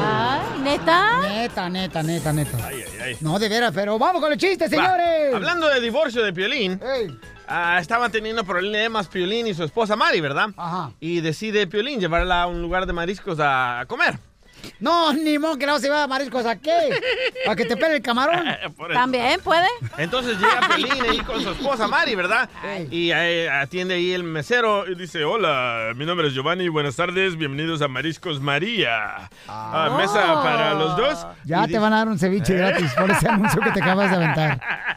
Ay, ¿neta? Neta, neta, neta, neta. Ay, ay, ay. No, de veras, pero vamos con el chiste, Va, señores. Hablando de divorcio de Piolín, Ey. ah, estaban teniendo problemas Piolín y su esposa Mari, ¿verdad? Ajá. Y decide Piolín llevarla a un lugar de mariscos a, a comer. No, ni modo que no se va a mariscos a qué. ¿Para que te pele el camarón? [LAUGHS] También puede. Entonces llega Piolín ahí con su esposa Mari, ¿verdad? Y atiende ahí el mesero y dice, hola, mi nombre es Giovanni, buenas tardes, bienvenidos a Mariscos María. Ah, mesa para los dos. Ya Y te van a dar un ceviche gratis por ese anuncio que te acabas de aventar. [LAUGHS]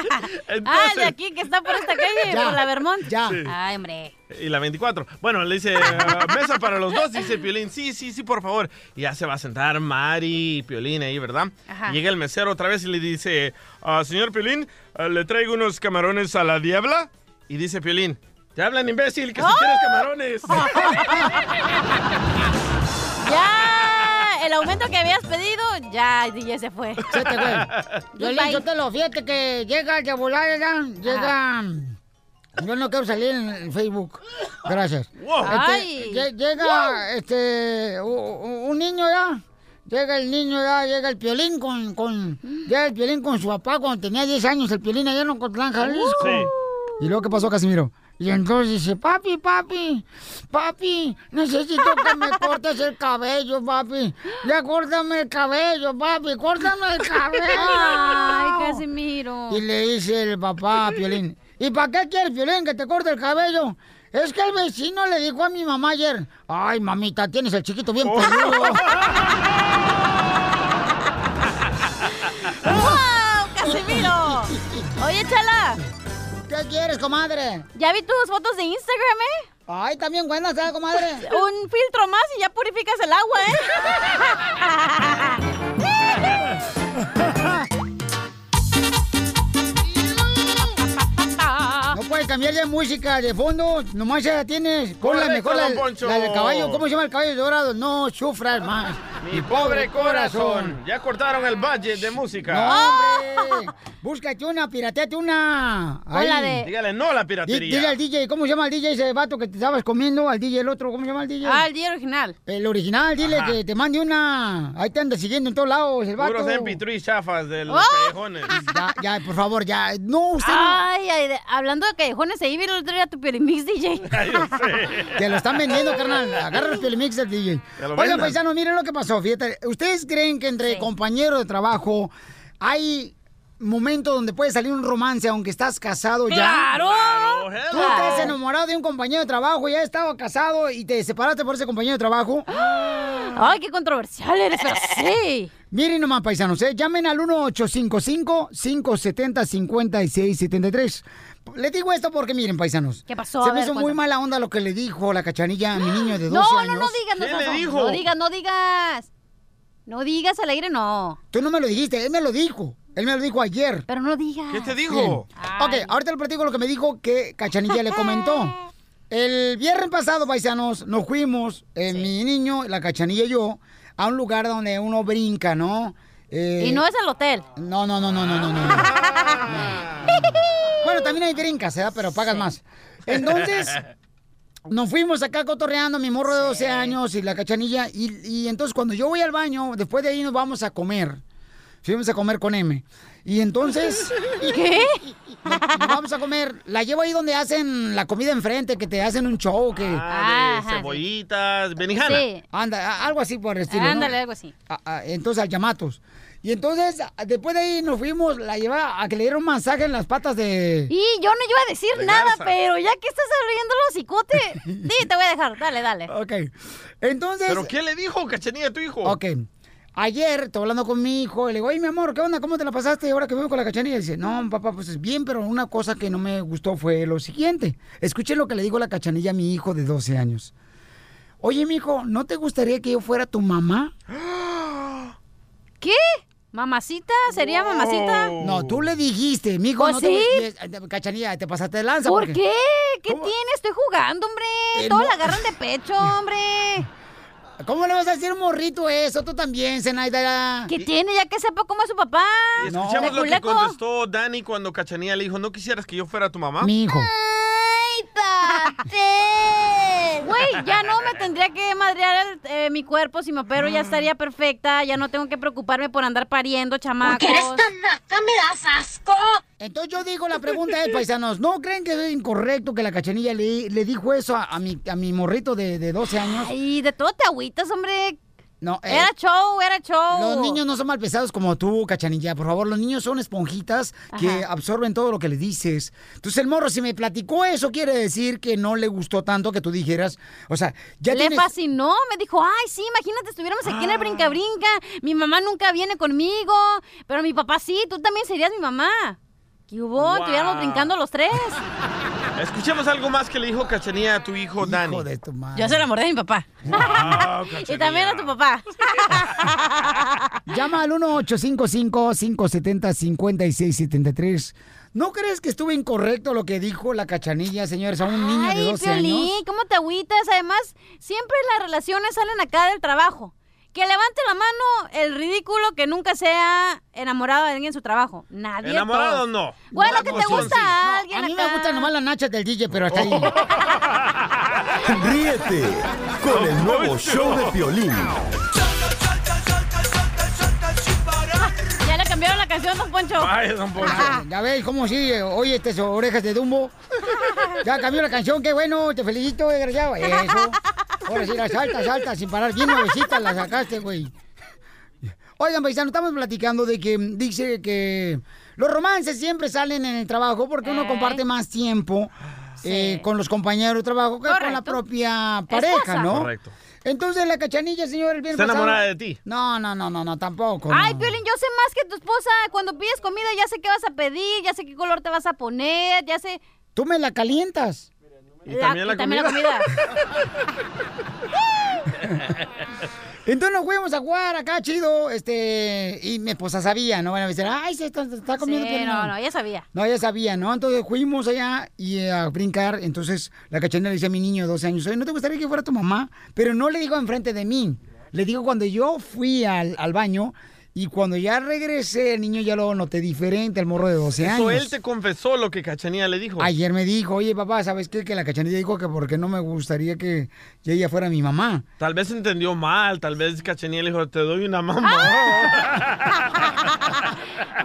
[LAUGHS] Ah, de aquí que está por esta calle, [LAUGHS] Ya, por la Vermont. ya. Sí. Ay, hombre. Y la 24. Bueno, le dice, "Ah, mesa para los dos, dice Piolín. Sí, sí, sí, por favor. Y ya se va a sentar Mari y Piolín ahí, ¿verdad? Ajá. Llega el mesero otra vez y le dice, "Ah, señor Piolín, ah, le traigo unos camarones a la diabla. Y dice Piolín, te hablan imbécil, que si quieres camarones. [LAUGHS] Ya, el aumento que habías pedido, ya, DJ se fue. Se te fue. [LAUGHS] Yo le yo te lo fíjate que llega de volar. Llega. Yo no quiero salir en Facebook. Gracias. Wow. Este, llega este un niño ya. Llega el niño ya, llega el piolín con, con llega el piolín con su papá cuando tenía 10 años, el piolín allá en Ocotlán, Jalisco. Sí. Y luego, ¿qué pasó, Casimiro? Y entonces dice, papi, papi, papi, necesito que me cortes el cabello, papi. Ya córtame el cabello, papi, córtame el cabello. Ay, Casimiro. Y le dice el papá a Piolín, ¿y para qué quieres, Piolín, que te corte el cabello? Es que el vecino le dijo a mi mamá ayer, ay, mamita, tienes el chiquito bien peludo. [LAUGHS] ¡Wow, Casimiro! Oye, Chala. ¿Qué quieres, comadre? Ya vi tus fotos de Instagram, ¿eh? Ay, también buenas, ¿sabes, comadre? Un filtro más y ya purificas el agua, No [LAUGHS] puedes cambiar de música de fondo, nomás ya la tienes. Pon la mejor, la, del caballo. ¿Cómo se llama el caballo dorado? No sufras más. Mi pobre corazón. Ya cortaron el budget de música. No, hombre. Búscate una, pirateate una. Hola, de- Dígale no a la piratería. Dile al DJ, ¿cómo se llama el DJ ese vato que te estabas comiendo? Al DJ el otro, ¿cómo se llama el DJ? Ah, el día original. El original, dile Ajá. que te mande una. Ahí te anda siguiendo en todos lados el vato. Puros MP3 chafas de los ¡Oh! callejones. Ya, ya, por favor, ya. No, usted Ay, ay, de- hablando de callejones, ahí vi el otro día tu Piolimix, DJ. [LAUGHS] Te lo están vendiendo, carnal. Agarra el Piolimix del DJ. Oigan, paisanos, miren lo que pasó. Fíjate, ¿ustedes creen que entre compañeros de trabajo hay momentos donde puede salir un romance aunque estás casado ya? ¡Claro! Tú te has enamorado de un compañero de trabajo, ya estaba casado y te separaste por ese compañero de trabajo. [GASPS] Ay, qué controversial eres, pero sí. Miren nomás, paisanos, ¿eh? llamen al 1855-570-5673. Les digo esto porque, miren, paisanos. ¿Qué pasó? Se A me ver, hizo muy mala onda lo que le dijo la cachanilla a mi niño de [GASPS] 12 No, años. no, no digas. No, ¿Quién le no, dijo? No digas, no digas. No digas al aire, no. Tú no me lo dijiste, él me lo dijo. Él me lo dijo ayer. Pero no digas. ¿Qué te dijo? Ok, ahorita le platico lo que me dijo que Cachanilla le comentó. [LAUGHS] El viernes pasado, paisanos, nos fuimos, eh, mi niño, la Cachanilla y yo, a un lugar donde uno brinca, ¿no? Eh, Y no es el hotel. No, no, no, no, no, no, no. [LAUGHS] bueno, también hay brincas, ¿eh? Pero pagas más. Entonces, [LAUGHS] nos fuimos acá cotorreando, mi morro de 12 años y la cachanilla. Y, y entonces, cuando yo voy al baño, después de ahí nos vamos a comer. Fuimos a comer con M. Y entonces. [LAUGHS] ¿Qué? Vamos a comer. La llevo ahí donde hacen la comida enfrente, que te hacen un show, que. Ah, de sí. cebollitas, benijana. Sí. Anda, algo así por el estilo. ¿no? Ándale, algo así. a- a- entonces al Yamatos. Y entonces, después de ahí nos fuimos, la llevaba a que le diera un masaje en las patas de. Y yo no iba a decir De nada, garza. pero ya que estás abriendo los cicote, sí, [LAUGHS] te voy a dejar. Dale, dale. Ok. Entonces. ¿Pero qué le dijo, cachanilla, a tu hijo? Ok. Ayer, estoy hablando con mi hijo, y le digo, oye, mi amor, ¿qué onda? ¿Cómo te la pasaste ahora que vengo con la cachanilla? Y dice, no, papá, pues es bien, pero una cosa que no me gustó fue lo siguiente. Escuchen lo que le digo la cachanilla a mi hijo de 12 años. Oye, mi hijo, ¿no te gustaría que yo fuera tu mamá? ¿Qué? ¿Mamacita? ¿Sería mamacita? No, tú le dijiste, mi hijo, Pues no sí. te... Cachanilla, te pasaste de lanza. ¿Por porque- qué? ¿Qué tiene? Estoy jugando, hombre. Eh, Todo no. la agarran de pecho, hombre. [LAUGHS] ¿Cómo le vas a decir morrito eso? Tú también, Zenaida. ¿Qué tiene? Ya que sepa cómo es su papá. Y escuchamos ¿De lo que contestó Dani cuando Cachanilla le dijo, ¿no quisieras que yo fuera tu mamá? Mi hijo. ¡Ay, papel! Güey, ya no me tendría que madrear eh, mi cuerpo si me opero, ya estaría perfecta. Ya no tengo que preocuparme por andar pariendo, chamacos. naca? ¡Me das asco! Entonces yo digo, la pregunta es, paisanos, ¿no creen que es incorrecto que la cachanilla le, le dijo eso a, a mi, a mi morrito de, de 12 años? Ay, de todo te agüitas, hombre. No, eh, Era show, era show. Los niños no son mal pesados como tú, cachanilla. Por favor, los niños son esponjitas que Ajá. absorben todo lo que le dices. Entonces, el morro, si me platicó eso, quiere decir que no le gustó tanto que tú dijeras. O sea, ya Le tienes. fascinó, me dijo, ay, sí, imagínate, estuviéramos aquí en el brinca-brinca. Mi mamá nunca viene conmigo, pero mi papá sí, tú también serías mi mamá. ¿Qué hubo? Estuviéramos brincando los tres. [LAUGHS] Escuchemos algo más que le dijo Cachanía a tu hijo, Dani. Yo se enamoré de mi papá. [LAUGHS] y también a tu papá. [LAUGHS] Llama al 1-855-570-5673. ¿No crees que estuvo incorrecto lo que dijo la cachanilla, señores, a un niño de Ay, 12 Piolín, años? ¿cómo te agüitas? Además, siempre las relaciones salen acá del trabajo. Que levante la mano el ridículo que nunca se ha enamorado de alguien en su trabajo. Nadie. Enamorado todos. no. Bueno, que te gusta sí. a alguien A mí me acá. gustan nomás las nachas del DJ, pero hasta ahí. [LAUGHS] Ríete con el nuevo show de Piolín. Ya le cambiaron la canción, don Poncho. Ah, Ya ves cómo sí, oye, estas orejas de Dumbo. Ya cambió la canción, qué bueno, te felicito, desgraciado. Eso. Ahora sí, la salta, salta, sin parar. Bien nuevecita la sacaste, güey. Oigan, paisano, estamos platicando de que dice que los romances siempre salen en el trabajo porque uno Eh. comparte más tiempo eh, con los compañeros de trabajo que con la propia pareja, Esposa. ¿no? Correcto. Entonces la cachanilla, señor, el viernes Está pasado- enamorada de ti. No, no, no, no, no, tampoco. Ay, no. Piolín, yo sé más que tu esposa. Cuando pides comida, ya sé qué vas a pedir, ya sé qué color te vas a poner, ya sé. Tú me la calientas. Y también la y también la comida. [LAUGHS] Entonces nos fuimos a jugar acá, chido, este, y mi esposa sabía, ¿no? Van a decir, ay, se está, comiendo. Sí, Piolín". no, no, ya sabía. No, ella sabía, ¿no? Entonces fuimos allá y eh, a brincar. Entonces la cachanilla le dice a mi niño de 12 años, oye, ¿no te gustaría que fuera tu mamá? Pero no le digo enfrente de mí. Le digo cuando yo fui al, al baño y cuando ya regresé, el niño ya lo noté diferente, el morro de 12 Eso años. él te confesó lo que Cachanía le dijo. Ayer me dijo, oye papá, ¿sabes qué? Que la cachanilla dijo que porque no me gustaría que ella fuera mi mamá. Tal vez entendió mal, tal vez Cachanía le dijo, te doy una mamá. [LAUGHS]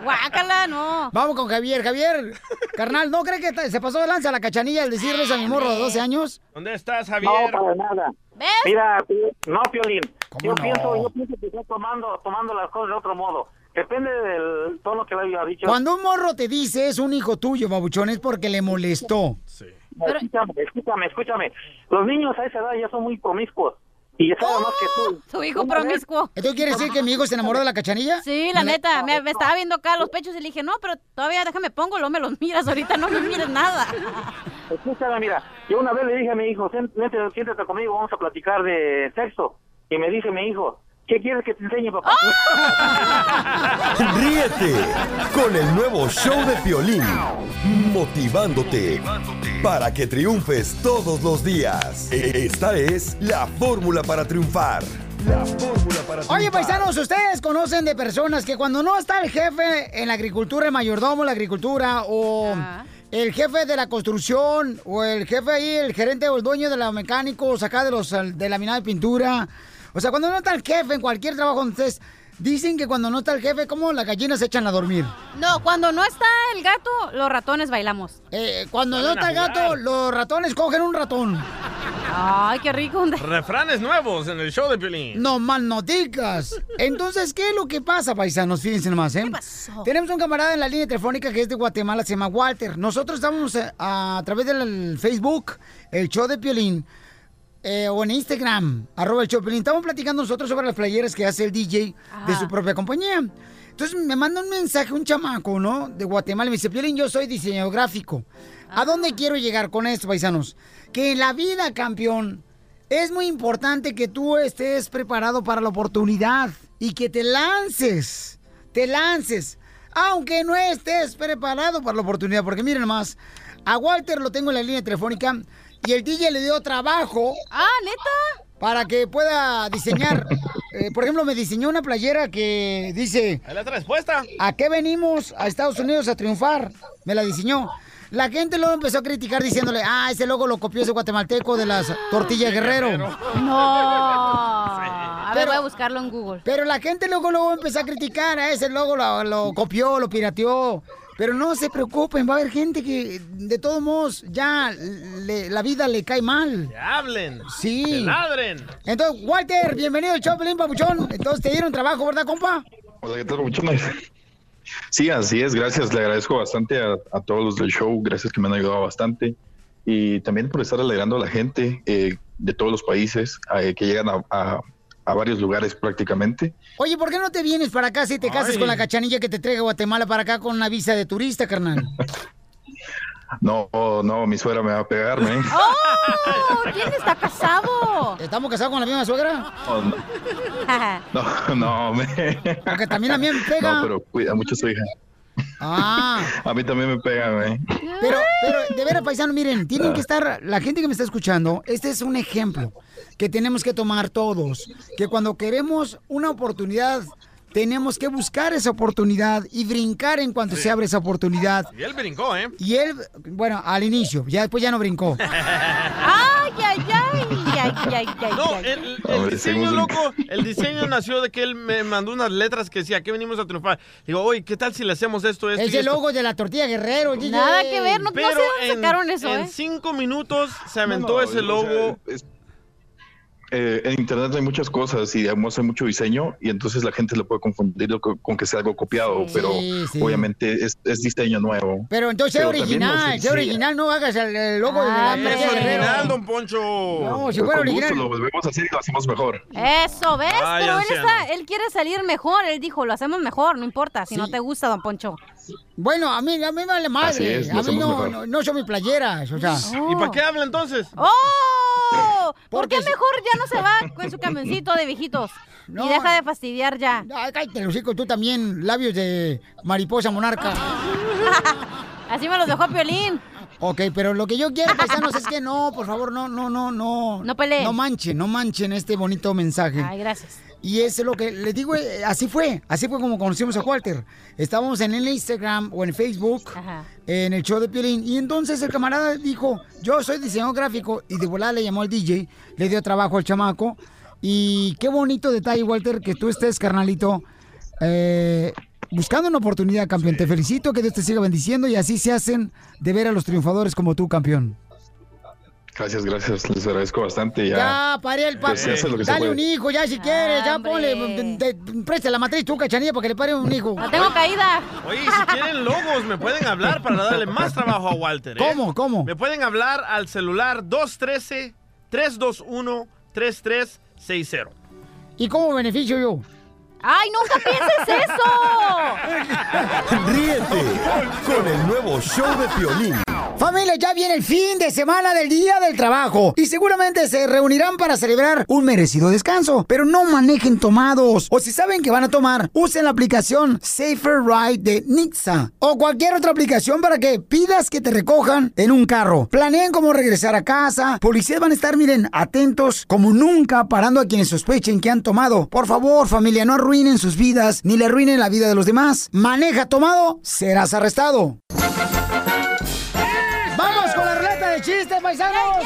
Guácala, no. Vamos con Javier. Javier, carnal, ¿no cree que se pasó de lanza la cachanilla al decirle eso a mi morro de 12 años? ¿Dónde estás, No, Javier? para nada. ¿Ves? Mira, no, Piolín. Yo no? pienso, yo pienso que está tomando, tomando las cosas de otro modo. Depende del tono que le haya dicho. Cuando un morro te dice es un hijo tuyo, babuchón, es porque le molestó. Escúchame, escúchame, escúchame. Los niños a esa edad ya son muy promiscuos. Y ya saben más que tú. [LAUGHS] Su hijo promiscuo. ¿Esto quiere decir que mi hijo se enamoró de la cachanilla? Sí, la neta, me, me estaba viendo acá los pechos y le dije, no, pero todavía déjame pongo, luego me los miras, ahorita no me mires nada. [LAUGHS] Escúchame, mira, yo una vez le dije a mi hijo, "Sén- vente, siéntate conmigo, vamos a platicar de sexo. Y me dice mi hijo, ¿qué quieres que te enseñe, papá? [LAUGHS] Ríete con el nuevo show de Piolín, motivándote para que triunfes todos los días. Esta es la fórmula para triunfar. La fórmula para triunfar. Oye, paisanos, ¿ustedes conocen de personas que cuando no está el jefe en la agricultura, el mayordomo la agricultura, o el jefe de la construcción, o el jefe ahí, el gerente o el dueño de los mecánicos acá de los de laminado de pintura? O sea, cuando no está el jefe en cualquier trabajo donde ustedes dicen que cuando no está el jefe, como las gallinas se echan a dormir. No, cuando no está el gato, los ratones bailamos. Eh, cuando no está el gato, los ratones cogen un ratón. Ay, qué rico. Refranes nuevos en el show de Piolín. No mal no digas. Entonces, ¿qué es lo que pasa, paisanos? Fíjense nomás, ¿eh? Tenemos un camarada en la línea telefónica que es de Guatemala, se llama Walter. Nosotros estamos eh, a, a través del Facebook, el show de Piolín, eh, o en Instagram, arroba el Piolín. Estamos platicando nosotros sobre las playeras que hace el DJ de su propia compañía. Entonces me manda un mensaje un chamaco, ¿no? De Guatemala me dice, Piolín, yo soy diseñador gráfico. ¿A dónde quiero llegar con esto, paisanos? Que en la vida, campeón, es muy importante que tú estés preparado para la oportunidad y que te lances, te lances, aunque no estés preparado para la oportunidad. Porque miren más, a Walter lo tengo en la línea telefónica y el DJ le dio trabajo. Ah, neta. Para que pueda diseñar. [LAUGHS] Eh, por ejemplo, me diseñó una playera que dice... Ahí la traes puesta. ¿A qué venimos a Estados Unidos a triunfar? Me la diseñó. La gente luego empezó a criticar diciéndole, ah, ese logo lo copió ese guatemalteco de las tortillas guerrero. [LAUGHS] No. A ver, voy a buscarlo en Google. Pero la gente luego, luego empezó a criticar, a ese logo lo, lo copió, lo pirateó. Pero no se preocupen, va a haber gente que de todos modos ya le- la vida le cae mal. Que hablen. Sí. Que ladren. Entonces, Walter, bienvenido al Chopelín Papuchón. Entonces, te dieron trabajo, ¿verdad, compa? Hola, ¿qué tal? Sí, así es, gracias. Le agradezco bastante a, a todos los del show, gracias que me han ayudado bastante. Y también por estar alegrando a la gente eh, de todos los países eh, que llegan a, a- a varios lugares prácticamente. Oye, ¿por qué no te vienes para acá si te casas Ay. con la cachanilla que te traiga a Guatemala para acá con una visa de turista, carnal? [LAUGHS] No, no, mi suegra me va a pegarme. ¿eh? [LAUGHS] ¡Oh! ¿Quién está casado? ¿Estamos casados con la misma suegra? No, no, [LAUGHS] no, me... Porque también a mí me pega. No, pero cuida mucho a su hija. Ah, A mí también me pegan, ¿eh? pero, pero de veras, paisano, miren, tienen que estar, la gente que me está escuchando, este es un ejemplo que tenemos que tomar todos, que cuando queremos una oportunidad, tenemos que buscar esa oportunidad y brincar en cuanto se abre esa oportunidad. Y él brincó, ¿eh? Y él, bueno, al inicio, ya después ya no brincó. [LAUGHS] ¡Ay, ay, ay! ¡Ay, ay, ay! No, el, diseño, en- loco, el diseño nació de que él me mandó unas letras que decía, ¿qué venimos a triunfar? Digo, oye, ¿qué tal si le hacemos esto, esto Es y el esto? logo de la tortilla guerrero, DJ. Nada que ver, no, no sé Pero dónde sacaron eso, en ¿eh? cinco minutos se aventó No, ese o sea, logo. es- eh, en internet hay muchas cosas y digamos hay mucho diseño y entonces la gente lo puede confundir con, con que sea algo copiado, Sí, pero sí. obviamente es, es diseño nuevo. Pero entonces Pero original, sé, original, no hagas el, el logo de la Ay, Es original, don Poncho. No, si fuera con gusto original. lo volvemos a hacer y lo hacemos mejor. Eso, ¿ves? Ay, Pero él, está, él quiere salir mejor. Él dijo, lo hacemos mejor, no importa. Si Sí. no te gusta, don Poncho. Bueno, a mí, a mí me vale madre. es, lo a mí no, no, no son mis playeras, o sea. ¿Y para qué habla entonces? ¡Oh! ¿Por Porque qué si- mejor ya no se va con su camioncito de viejitos? No. Y deja de fastidiar ya. Ay, cállate, hocico, tú también, labios de mariposa monarca. [LAUGHS] Así me los dejó Piolín. Ok, pero lo que yo quiero, paisanos, es que no, por favor, no, no, no, no. No peleen. No manchen, no manchen este bonito mensaje. Ay, gracias. Y es lo que les digo, eh, así fue, así fue como conocimos a Walter. Estábamos en el Instagram o en Facebook, Ajá. en el show de Piolín, y entonces el camarada dijo, yo soy diseñador gráfico, y de volada le llamó al DJ, le dio trabajo al chamaco, y qué bonito detalle, Walter, que tú estés, carnalito, eh, buscando una oportunidad, campeón. Te felicito, que Dios te siga bendiciendo, y así se hacen de ver a los triunfadores como tú, campeón. Gracias, gracias, les agradezco bastante. Ya, Ya, paré el Pues que se Dale un hijo, ya si quieres, ya Hombre. ponle, te- presta la matriz tú, cachanilla, para que le pare un hijo. La tengo caída. Oye, si quieren logos, me pueden hablar para darle más trabajo a Walter. ¿eh? ¿Cómo, cómo? Me pueden hablar al celular 213-321-3360. ¿Y cómo beneficio yo? ¡Ay, nunca pienses eso! Ríete con el nuevo show de Piolín. Familia, ya viene el fin de semana del Día del Trabajo y seguramente se reunirán para celebrar un merecido descanso, pero no manejen tomados o si saben que van a tomar, usen la aplicación Safer Ride de Nixa o cualquier otra aplicación para que pidas que te recojan en un carro. Planeen cómo regresar a casa, policías van a estar, miren, atentos como nunca parando a quienes sospechen que han tomado. Por favor, familia, no arruinen sus vidas ni le arruinen la vida de los demás. Maneja tomado, serás arrestado. ¡Vamos con la ruleta de chistes, paisanos!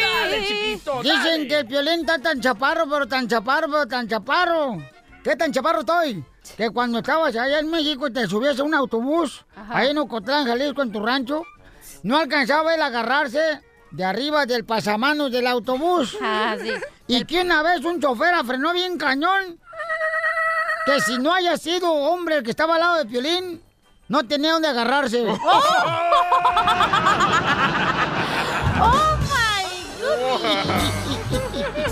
Dale, chiquito, Dicen dale. que el violín está tan chaparro, pero tan chaparro, pero tan chaparro. ¿Qué tan chaparro estoy? Que cuando estabas allá en México y te subías a un autobús, ahí en Ocotlán, Jalisco, en tu rancho, no alcanzaba él a agarrarse de arriba del pasamanos del autobús. Ah, sí. Y que una vez un chofer frenó bien cañón, que si no haya sido hombre el que estaba al lado de Piolín, no tenía dónde agarrarse. [LAUGHS] ¡Oh, my goodness!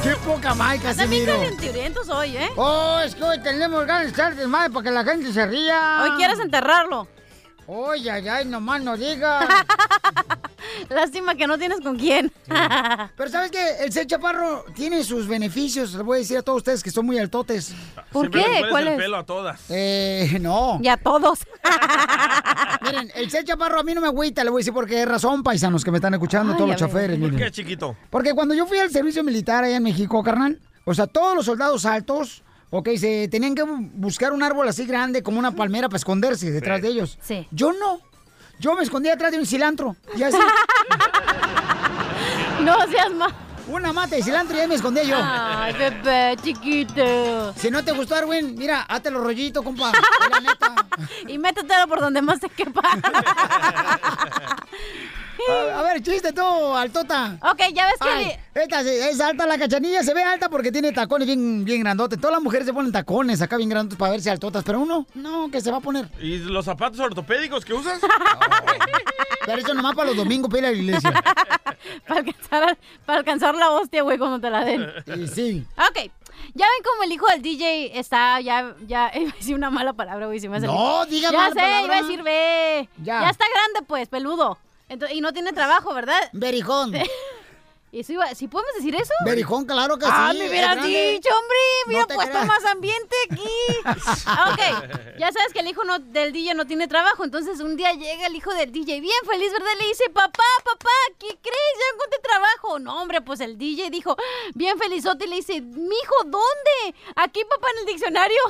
¡Qué poca mal, También Casimiro! calenturientos hoy, ¿eh? Oh, es que hoy tenemos ganas de echar desmadre para que la gente se ría. Hoy quieres enterrarlo. Oye, ay, ay, nomás no digas. [LAUGHS] [LAUGHS] Lástima que no tienes con quién. Pero ¿sabes qué? El ser chaparro tiene sus beneficios. Les voy a decir a todos ustedes que son muy altotes. ¿Por Siempre qué? les ¿Cuál el es? pelo a todas. Eh, no. Y a todos. [LAUGHS] Miren, el ser chaparro a mí no me agüita. Le voy a decir por qué razón, paisanos que me están escuchando, Ay, todos los ver. choferes. ¿Por qué, chiquito? Porque cuando yo fui al servicio militar allá en México, carnal, o sea, todos los soldados altos, ok, se tenían que bu- buscar un árbol así grande como una palmera para esconderse detrás Sí. de ellos. Sí. Yo no. Yo me escondía atrás de un cilantro. Y así, [LAUGHS] No seas más. una mata de cilantro y ahí me escondía yo. Ay, bebé, chiquito. Si no te gustó, Arwin, mira, hazte los rollitos, compa. [LAUGHS] La neta. Y métetelo por donde más te quepa. [LAUGHS] A, a ver, chiste tú, altota. ok, ya ves que... Ay, esta es alta la cachanilla, se ve alta porque tiene tacones bien, bien grandotes. Todas las mujeres se ponen tacones acá bien grandotes para verse altotas, pero uno, no, que se va a poner. ¿Y los zapatos ortopédicos que usas? [LAUGHS] Pero eso nomás para los domingos para ir a la iglesia. [LAUGHS] para, alcanzar, para alcanzar la hostia, güey, cuando te la den. Y sí. Ok. Ya ven como el hijo del DJ está, ya, ya, [LAUGHS] iba a decir una mala palabra, güey, se me hace No, diga Ya sé, palabra. iba a decir, ve. Ya. Ya. está grande, pues, peludo. Entonces, y no tiene trabajo, ¿verdad? Berijón. [LAUGHS] ¿Y eso iba, ¿Sí podemos decir eso? Berijón, claro que ah, sí, me es hubieras dicho, hombre. Me hubiera puesto creas. más ambiente aquí. Ah, ok, ya sabes que el hijo no- del DJ no tiene trabajo. Entonces un día llega el hijo del DJ bien feliz, ¿verdad? Le dice, papá, papá, ¿qué crees? Ya encontré trabajo. No, hombre, pues el DJ dijo, bien felizote, y le dice, mijo, ¿dónde? Aquí, papá, en el diccionario.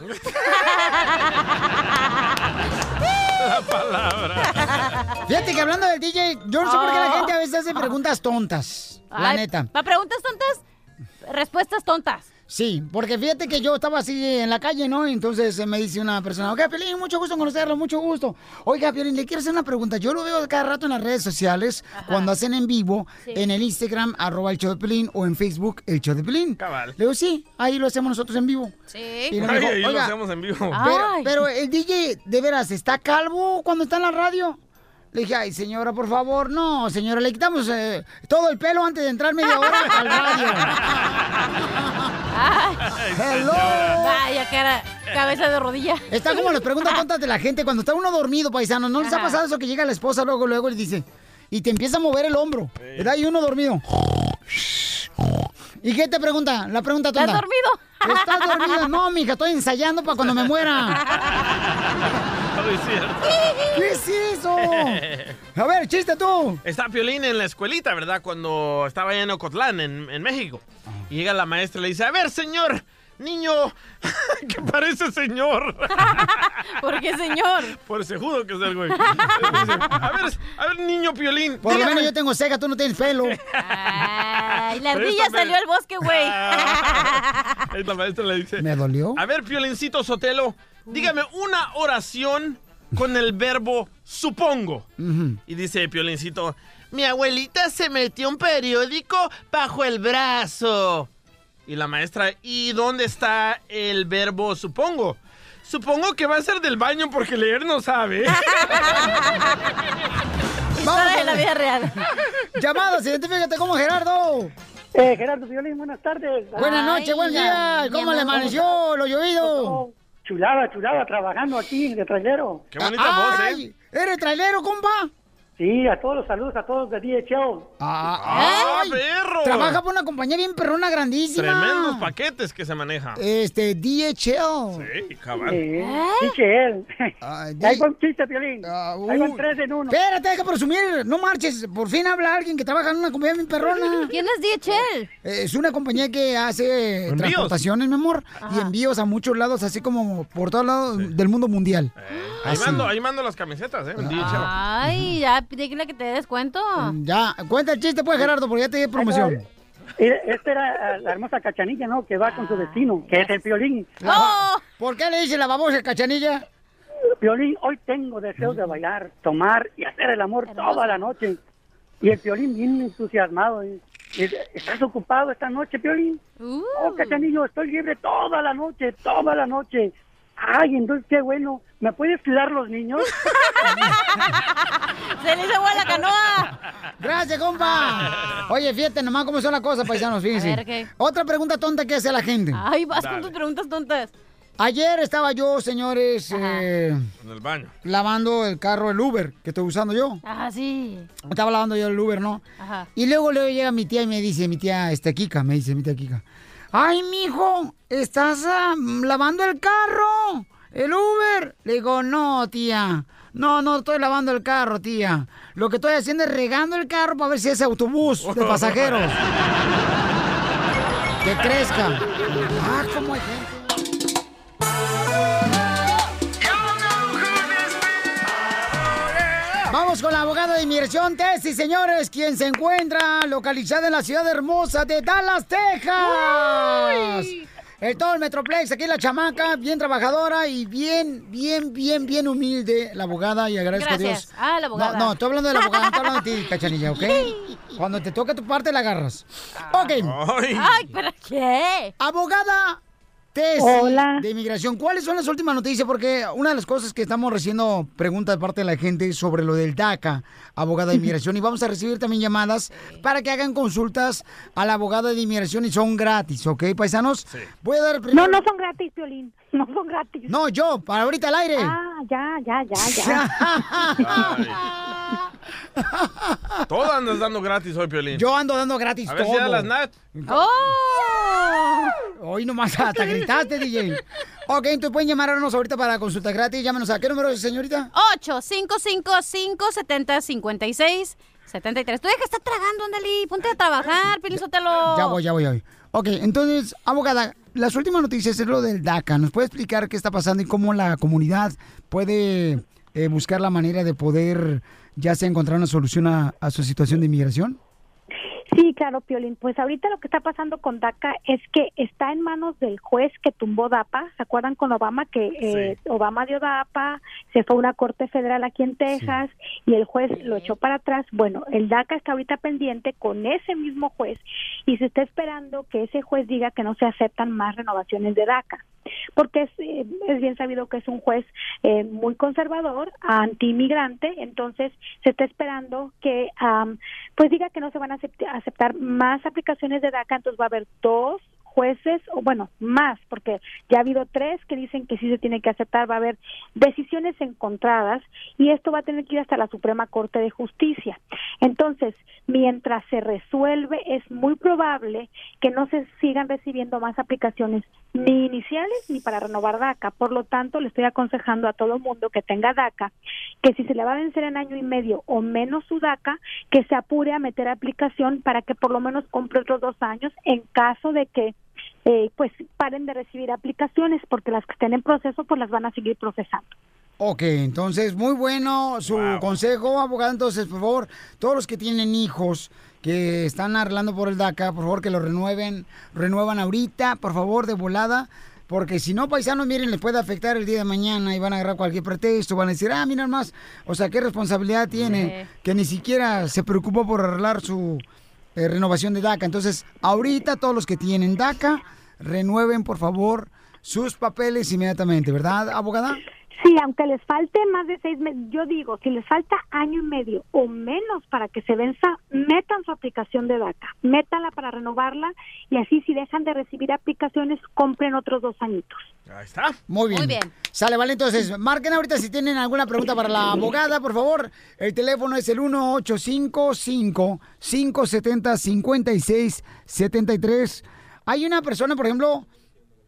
[LAUGHS] La palabra. Fíjate que hablando del DJ, yo no sé por qué la Oh. gente a veces hace preguntas tontas. La neta. ¿Para preguntas tontas? Respuestas tontas. Sí, porque fíjate que yo estaba así en la calle, ¿no? Y Entonces eh, me dice una persona, oiga, Piolín, mucho gusto en conocerlo, mucho gusto. Oiga, Piolín, le quiero hacer una pregunta. Yo lo veo cada rato en las redes sociales, cuando hacen en vivo, Sí. en el Instagram, arroba el show de Pelín, o en Facebook, el show de Pelín. Cabal. Le digo, sí, ahí lo hacemos nosotros en vivo. Sí. Y me Ay, dijo, ahí lo "Oiga, hacemos en vivo. Pero, pero el DJ, de veras, ¿está calvo cuando está en la radio? Le dije, ay, señora, por favor, no, señora, le quitamos eh, todo el pelo antes de entrar media hora al radio. [LAUGHS] Hello. Vaya, cara, cabeza de rodilla. Está como las preguntas tontas de la gente cuando está uno dormido, paisano. ¿No les ha pasado eso que llega la esposa luego, luego y le dice, y te empieza a mover el hombro, ¿verdad? Y uno dormido. ¿Y qué te pregunta? La pregunta tonta. ¿Estás dormido? ¿Estás dormido? No, mija, estoy ensayando para cuando me muera. [LAUGHS] ¿Qué es eso? [LAUGHS] A ver, chiste tú. Está Piolín en la escuelita, ¿verdad? Cuando estaba allá en Ocotlán, en, en México. Y llega la maestra y le dice, a ver, señor, niño, [LAUGHS] que parece señor. [LAUGHS] ¿Por qué señor? Por ese judo que es el güey. Dice, a ver, a ver, niño Piolín. Por lo dígame". menos yo tengo ceja, tú no tienes pelo. Ay, la ardilla salió al bosque, güey. [LAUGHS] Ahí la maestra le dice, ¿Me dolió? a ver, Piolincito Sotelo, dígame una oración con el verbo supongo. Y dice Piolincito, mi abuelita se metió un periódico bajo el brazo. Y la maestra, ¿y dónde está el verbo supongo? Supongo que va a ser del baño porque leer no sabe. [LAUGHS] [LAUGHS] Vamos en la vida real. Llamados, identifícate como Gerardo. Eh, Gerardo Violín, buenas tardes. Buenas noches, buen día. ¿Cómo le amaneció lo llovido? Chulada, chulada, trabajando aquí de trailero. Qué bonita voz, ¿eh? ¿Eres trailero, compa? Sí, a todos los saludos, a todos de DHL. ¡Ah, Ay, perro! Trabaja por una compañía bien perrona grandísima. Tremendos paquetes que se manejan. Este, DHL. Sí, cabal. Sí, DHL. [LAUGHS] Ahí va un chiste. Ahí van uy. tres en uno. Espérate, deja presumir. No marches. Por fin habla alguien que trabaja en una compañía bien perrona. ¿Quién es DHL? Es una compañía que hace Envíos. transportaciones, mi amor, y envíos a muchos lados, así como por todos lados del mundo mundial. Ahí Así. mando, ahí mando las camisetas, ¿eh? Ay, ya, dígale que te des cuenta. Ya, cuenta el chiste, pues, Gerardo, porque ya te di promoción. Esta era eh, la hermosa cachanilla, ¿no? Que va con su destino, que es el violín. La- ¿Por qué le dice la babosa cachanilla? Violín, hoy tengo deseos de bailar, tomar y hacer el amor toda la noche. Y el violín bien entusiasmado. y, ¿Estás ocupado esta noche, Piolín? Oh, cachanillo, estoy libre toda la noche, toda la noche. Ay, entonces qué bueno. ¿Me puedes cuidar los niños? [LAUGHS] ¡Se le hizo agua a la canoa! Gracias, compa. Oye, fíjate nomás cómo son las cosas, paisanos, fíjense. A ver, ¿qué? Otra pregunta tonta que hace la gente. Ay, vas con tus preguntas tontas. Ayer estaba yo, señores, eh, En el baño. lavando el carro, el Uber, que estoy usando yo. Ajá, sí. Estaba lavando yo el Uber, ¿no? Ajá. Y luego, luego llega mi tía y me dice, mi tía, este, Kika, me dice mi tía Kika. Ay, mijo, ¿estás ah, lavando el carro? ¿El Uber? Le digo, no, tía. No, no estoy lavando el carro, tía. Lo que estoy haciendo es regando el carro para ver si ese autobús de pasajeros. [LAUGHS] que crezca. Ah, cómo hay gente. Vamos con la abogada de inmigración, Tessie, señores, quien se encuentra localizada en la ciudad hermosa de Dallas, Texas. El todo el Metroplex, aquí la chamaca, bien trabajadora y bien, bien, bien, bien humilde, la abogada, y agradezco Gracias. a Dios. Ah, la abogada. No, no, estoy hablando de la abogada, no estoy hablando de ti, [LAUGHS] cachanilla, ¿ok? Cuando te toque tu parte, la agarras. Ok. Ay, ¿pero qué? Abogada, Tessy Hola. de inmigración. ¿Cuáles son las últimas noticias? Porque una de las cosas que estamos recibiendo preguntas de parte de la gente es sobre lo del DACA, abogada de inmigración, y vamos a recibir también llamadas para que hagan consultas a la abogada de inmigración y son gratis, ¿ok, paisanos? Voy a dar el No, primero- no son gratis, Piolín. [LAUGHS] No son gratis. No, yo, para ahorita al aire. Ah, ya, ya, ya, ya. [LAUGHS] Todo andas dando gratis hoy, Piolín. Yo ando dando gratis A ver todo. si las nat. ¡Oh! Hoy nomás hasta [LAUGHS] gritaste, DJ. Ok, entonces pueden llamarnos ahorita para consulta gratis. Llámenos a qué número, señorita. 855-570-5673. Tú deja de estar tragando, Andali. Ponte a trabajar, Piolín Sotelo. Ya voy, ya voy, ya voy. Ok, entonces, abogada, las últimas noticias es lo del DACA. ¿Nos puede explicar qué está pasando y cómo la comunidad puede eh, buscar la manera de poder ya sea encontrar una solución a, a su situación de inmigración? Sí, claro, Piolín. Pues ahorita lo que está pasando con DACA es que está en manos del juez que tumbó DAPA. ¿Se acuerdan con Obama que eh, Obama dio DAPA? Se fue a una corte federal aquí en Texas y el juez lo echó para atrás. Bueno, el DACA está ahorita pendiente con ese mismo juez y se está esperando que ese juez diga que no se aceptan más renovaciones de DACA porque es, eh, es bien sabido que es un juez eh, muy conservador, anti-inmigrante, entonces se está esperando que am, pues diga que no se van a acept- aceptar más aplicaciones de DACA, entonces va a haber dos jueces, o bueno, más, porque ya ha habido tres que dicen que sí se tiene que aceptar, va a haber decisiones encontradas y esto va a tener que ir hasta la Suprema Corte de Justicia. Entonces, mientras se resuelve, es muy probable que no se sigan recibiendo más aplicaciones ni iniciales ni para renovar DACA. Por lo tanto, le estoy aconsejando a todo mundo que tenga DACA que si se le va a vencer en año y medio o menos su DACA, que se apure a meter aplicación para que por lo menos compre otros dos años en caso de que eh, pues paren de recibir aplicaciones porque las que estén en proceso pues las van a seguir procesando. Ok, entonces, muy bueno su consejo, abogada. Entonces, por favor, todos los que tienen hijos que están arreglando por el DACA, por favor, que lo renueven, renuevan ahorita, por favor, de volada. Porque si no, paisanos, miren, les puede afectar el día de mañana y van a agarrar cualquier pretexto, van a decir, ah, mira más, o sea, qué responsabilidad tiene, que ni siquiera se preocupó por arreglar su eh, renovación de DACA. Entonces, ahorita todos los que tienen DACA, renueven, por favor, sus papeles inmediatamente, ¿verdad, abogada? Sí, aunque les falte más de seis meses, yo digo, si les falta año y medio o menos para que se venza, metan su aplicación de DACA, métanla para renovarla y así si dejan de recibir aplicaciones, compren otros dos añitos. Ahí está. Muy bien. Muy bien. Sale, vale. Entonces, marquen ahorita si tienen alguna pregunta para la abogada, por favor. El teléfono es el 1855-570-5673. Hay una persona, por ejemplo,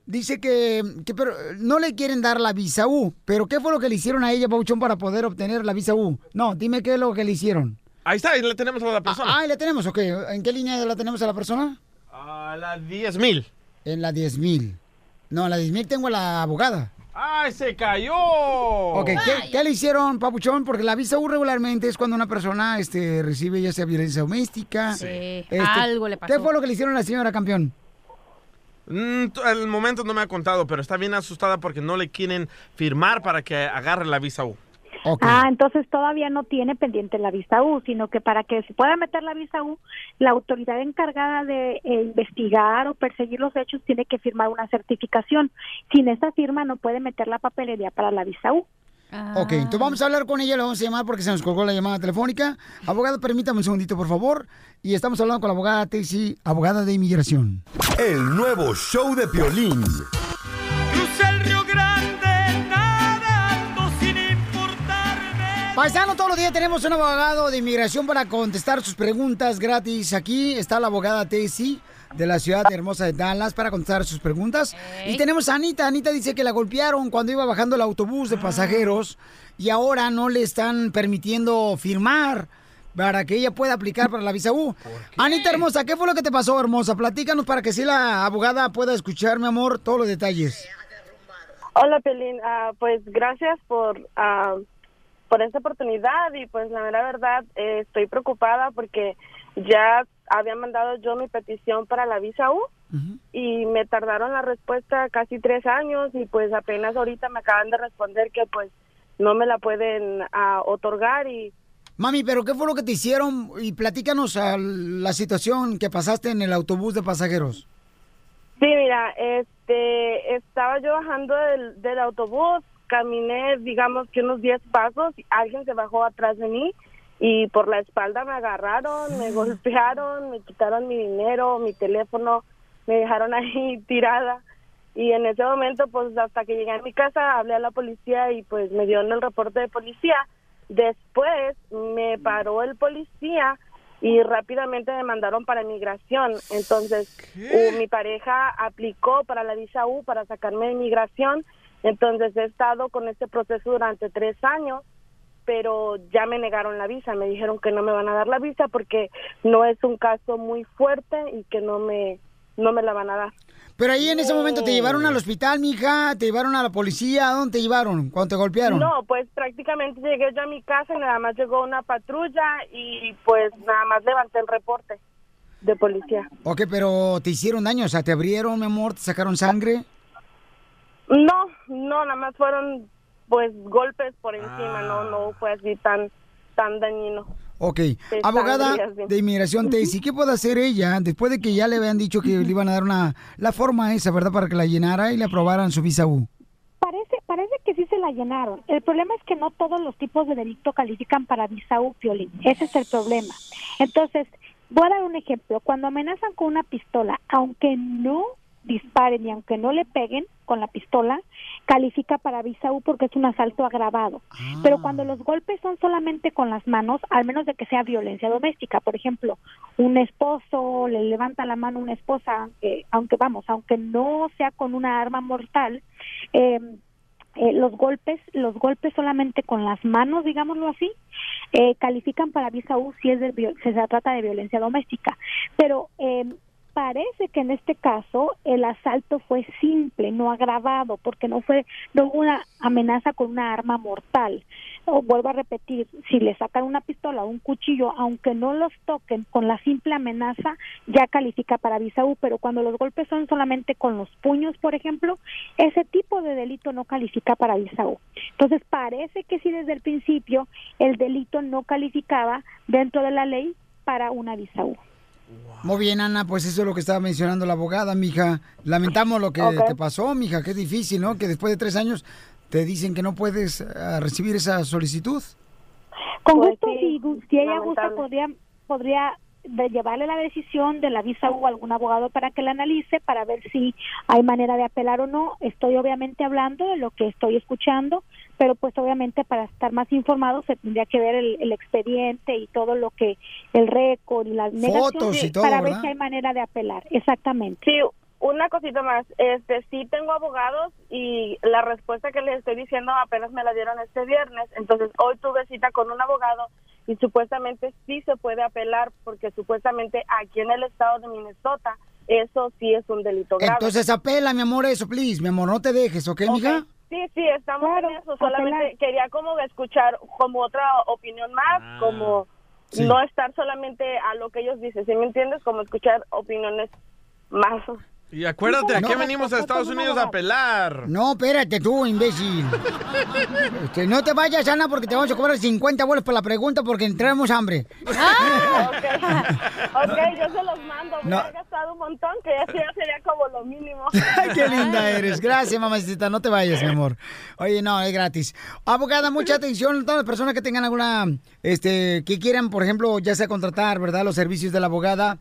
dice que, que pero, no le quieren dar la visa U. Pero ¿qué fue lo que le hicieron a ella, Pauchón, para poder obtener la visa U? No, dime qué es lo que le hicieron. Ahí está, ahí le tenemos a la persona. Ah, ahí la tenemos, ok. ¿En qué línea la tenemos a la persona? A las 10 mil. En la 10.000. No, en la 10.000 tengo a la abogada. ¡Ay, se cayó! Ok, ¿qué, qué le hicieron, Papuchón? Porque la visa U regularmente es cuando una persona este, recibe ya sea violencia doméstica. Sí, este, algo le pasó. ¿Qué fue lo que le hicieron a la señora campeón? Mm, al momento no me ha contado, pero está bien asustada porque no le quieren firmar para que agarre la visa U. Ah, entonces todavía no tiene pendiente la visa U, sino que para que se pueda meter la visa U, la autoridad encargada de eh, investigar o perseguir los hechos tiene que firmar una certificación. Sin esa firma no puede meter la papelería para la visa U. Ok, entonces vamos a hablar con ella, le vamos a llamar porque se nos colgó la llamada telefónica. Abogado, permítame un segundito, por favor. Y estamos hablando con la abogada Tessy, abogada de inmigración. El nuevo show de Piolín. Crucé el Río Grande nadando sin importarme. Paisano, todos los días tenemos un abogado de inmigración para contestar sus preguntas gratis. Aquí está la abogada Tessy de la ciudad hermosa de Dallas para contestar sus preguntas. Y tenemos a Anita. Anita dice que la golpearon cuando iba bajando el autobús de pasajeros y ahora no le están permitiendo firmar para que ella pueda aplicar para la visa U. Anita hermosa, ¿qué fue lo que te pasó, hermosa? Platícanos para que si la abogada pueda escuchar, mi amor, todos los detalles. Hola, Pelín. Ah, pues gracias por, ah, por esta oportunidad y pues la mera verdad eh, estoy preocupada porque ya había mandado yo mi petición para la visa U y me tardaron la respuesta casi tres años y pues apenas ahorita me acaban de responder que pues no me la pueden ah, otorgar y Mami, ¿pero qué fue lo que te hicieron? Y platícanos ah, la situación que pasaste en el autobús de pasajeros. Sí, mira, este, estaba yo bajando del, del autobús, caminé, digamos que unos 10 pasos, y alguien se bajó atrás de mí y por la espalda me agarraron, me golpearon, me quitaron mi dinero, mi teléfono, me dejaron ahí [LAUGHS] tirada. Y en ese momento, pues hasta que llegué a mi casa, hablé a la policía y pues me dieron el reporte de policía. Después me paró el policía y rápidamente me mandaron para migración. Entonces, uh, mi pareja aplicó para la visa U para sacarme de migración. Entonces, he estado con este proceso durante tres años, pero ya me negaron la visa. Me dijeron que no me van a dar la visa porque no es un caso muy fuerte y que no me, no me la van a dar. Pero ahí en ese momento te llevaron al hospital, mija, te llevaron a la policía, ¿a dónde te llevaron cuando te golpearon? No, pues prácticamente llegué yo a mi casa y nada más llegó una patrulla y pues nada más levanté el reporte de policía. Ok, pero te hicieron daño, o sea, te abrieron, mi amor, te sacaron sangre. No, no, nada más fueron pues golpes por encima, no, no fue así tan, tan dañino. Ok, abogada de inmigración, Daisy, ¿qué puede hacer ella después de que ya le habían dicho que le iban a dar una la forma esa, ¿verdad? Para que la llenara y le aprobaran su visa U. Parece, parece que sí se la llenaron. El problema es que no todos los tipos de delito califican para visa U, Piolín. Ese es el problema. Entonces, voy a dar un ejemplo. Cuando amenazan con una pistola, aunque no disparen y aunque no le peguen con la pistola, califica para visa U porque es un asalto agravado. Pero cuando los golpes son solamente con las manos, al menos de que sea violencia doméstica, por ejemplo, un esposo le levanta la mano a una esposa, aunque, aunque vamos, aunque no sea con una arma mortal, eh, eh, los golpes, los golpes solamente con las manos, digámoslo así, eh, califican para visa U si es de, si se trata de violencia doméstica. Pero eh, parece que en este caso el asalto fue simple, no agravado, porque no fue una amenaza con una arma mortal. O vuelvo a repetir, si le sacan una pistola o un cuchillo, aunque no los toquen con la simple amenaza, ya califica para visa U, pero cuando los golpes son solamente con los puños, por ejemplo, ese tipo de delito no califica para visa U. Entonces parece que sí desde el principio el delito no calificaba dentro de la ley para una visa Muy bien, Ana, pues eso es lo que estaba mencionando la abogada, mija. Lamentamos lo que te pasó, mija, qué difícil, ¿no? Que después de tres años te dicen que no puedes eh, recibir esa solicitud. Con Pues gusto, sí, si, si ella gusta, podría, podría de llevarle la decisión de la visa U a algún abogado para que la analice, para ver si hay manera de apelar o no. Estoy obviamente hablando de lo que estoy escuchando, pero pues obviamente para estar más informado se tendría que ver el, el expediente y todo lo que, el récord y las Fotos y todo, para ver si hay manera de apelar. Exactamente. Sí, una cosita más. Este, sí tengo abogados y la respuesta que les estoy diciendo apenas me la dieron este viernes. Entonces, hoy tuve cita con un abogado y supuestamente sí se puede apelar porque supuestamente aquí en el estado de Minnesota eso sí es un delito grave. Entonces apela, mi amor, eso, please. Mi amor, no te dejes, ¿ok, mija? Sí, sí, estamos en eso. Solamente quería como escuchar como otra opinión más, como sí. no estar solamente a lo que ellos dicen, ¿sí me entiendes? Como escuchar opiniones más. Y acuérdate, ¿a qué venimos a Estados Unidos a pelar? No, espérate tú, imbécil. [LAUGHS] Este, no te vayas, Ana, porque te vamos a cobrar 50 bolas por la pregunta porque entramos hambre. [LAUGHS] Ok, yo se los mando. Me No. he gastado un montón, que ya sería como lo mínimo. [LAUGHS] Ay, qué linda eres. Gracias, mamacita. No te vayas, mi amor. Oye, no, es gratis. Abogada, mucha atención. Todas las personas que tengan alguna, este, que quieran, por ejemplo, ya sea contratar, ¿verdad? Los servicios de la abogada.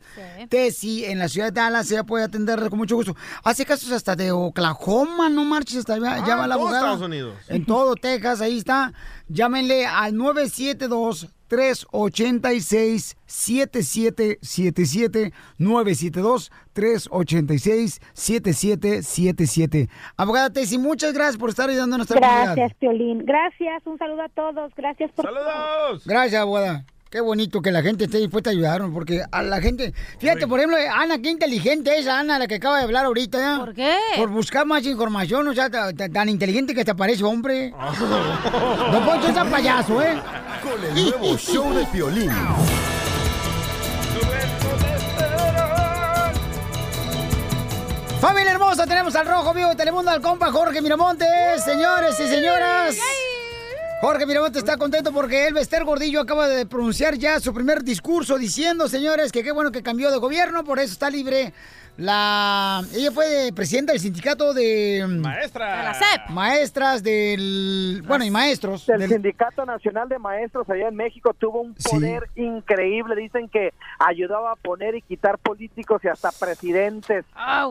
Tessy, en la ciudad de Dallas, ella puede atender con mucho gusto. Hace casos hasta de Oklahoma, no marches, hasta allá, ya va la todo abogada. Estados Unidos. En todo Texas, ahí está. Llámenle al 972 386 7777 972 386 7777 Abogada Tessy, muchas gracias por estar ayudando a nuestra comunidad. Gracias, Piolín. Gracias, un saludo a todos. Gracias por ¡Saludos! Gracias, abogada. Qué bonito que la gente esté dispuesta a ayudar, porque a la gente... Fíjate, por ejemplo, Ana, qué inteligente es Ana, la que acaba de hablar ahorita. ¿Por qué? Por buscar más información, o sea, ta- ta- tan inteligente que te parece hombre. No Poncho es payaso, ¿eh? Con el nuevo show de Piolín. Familia hermosa, tenemos al Rojo Vivo de Telemundo, al compa Jorge Miramontes, señores y señoras. Jorge Miramontes está contento porque el Bester Gordillo acaba de pronunciar ya su primer discurso diciendo, señores, que qué bueno que cambió de gobierno, por eso está libre la... Ella fue presidenta del sindicato de... Maestra. De la SEP. Maestras del... Bueno, y maestros. El del- Sindicato Nacional de Maestros allá en México tuvo un poder increíble. Dicen que ayudaba a poner y quitar políticos y hasta presidentes.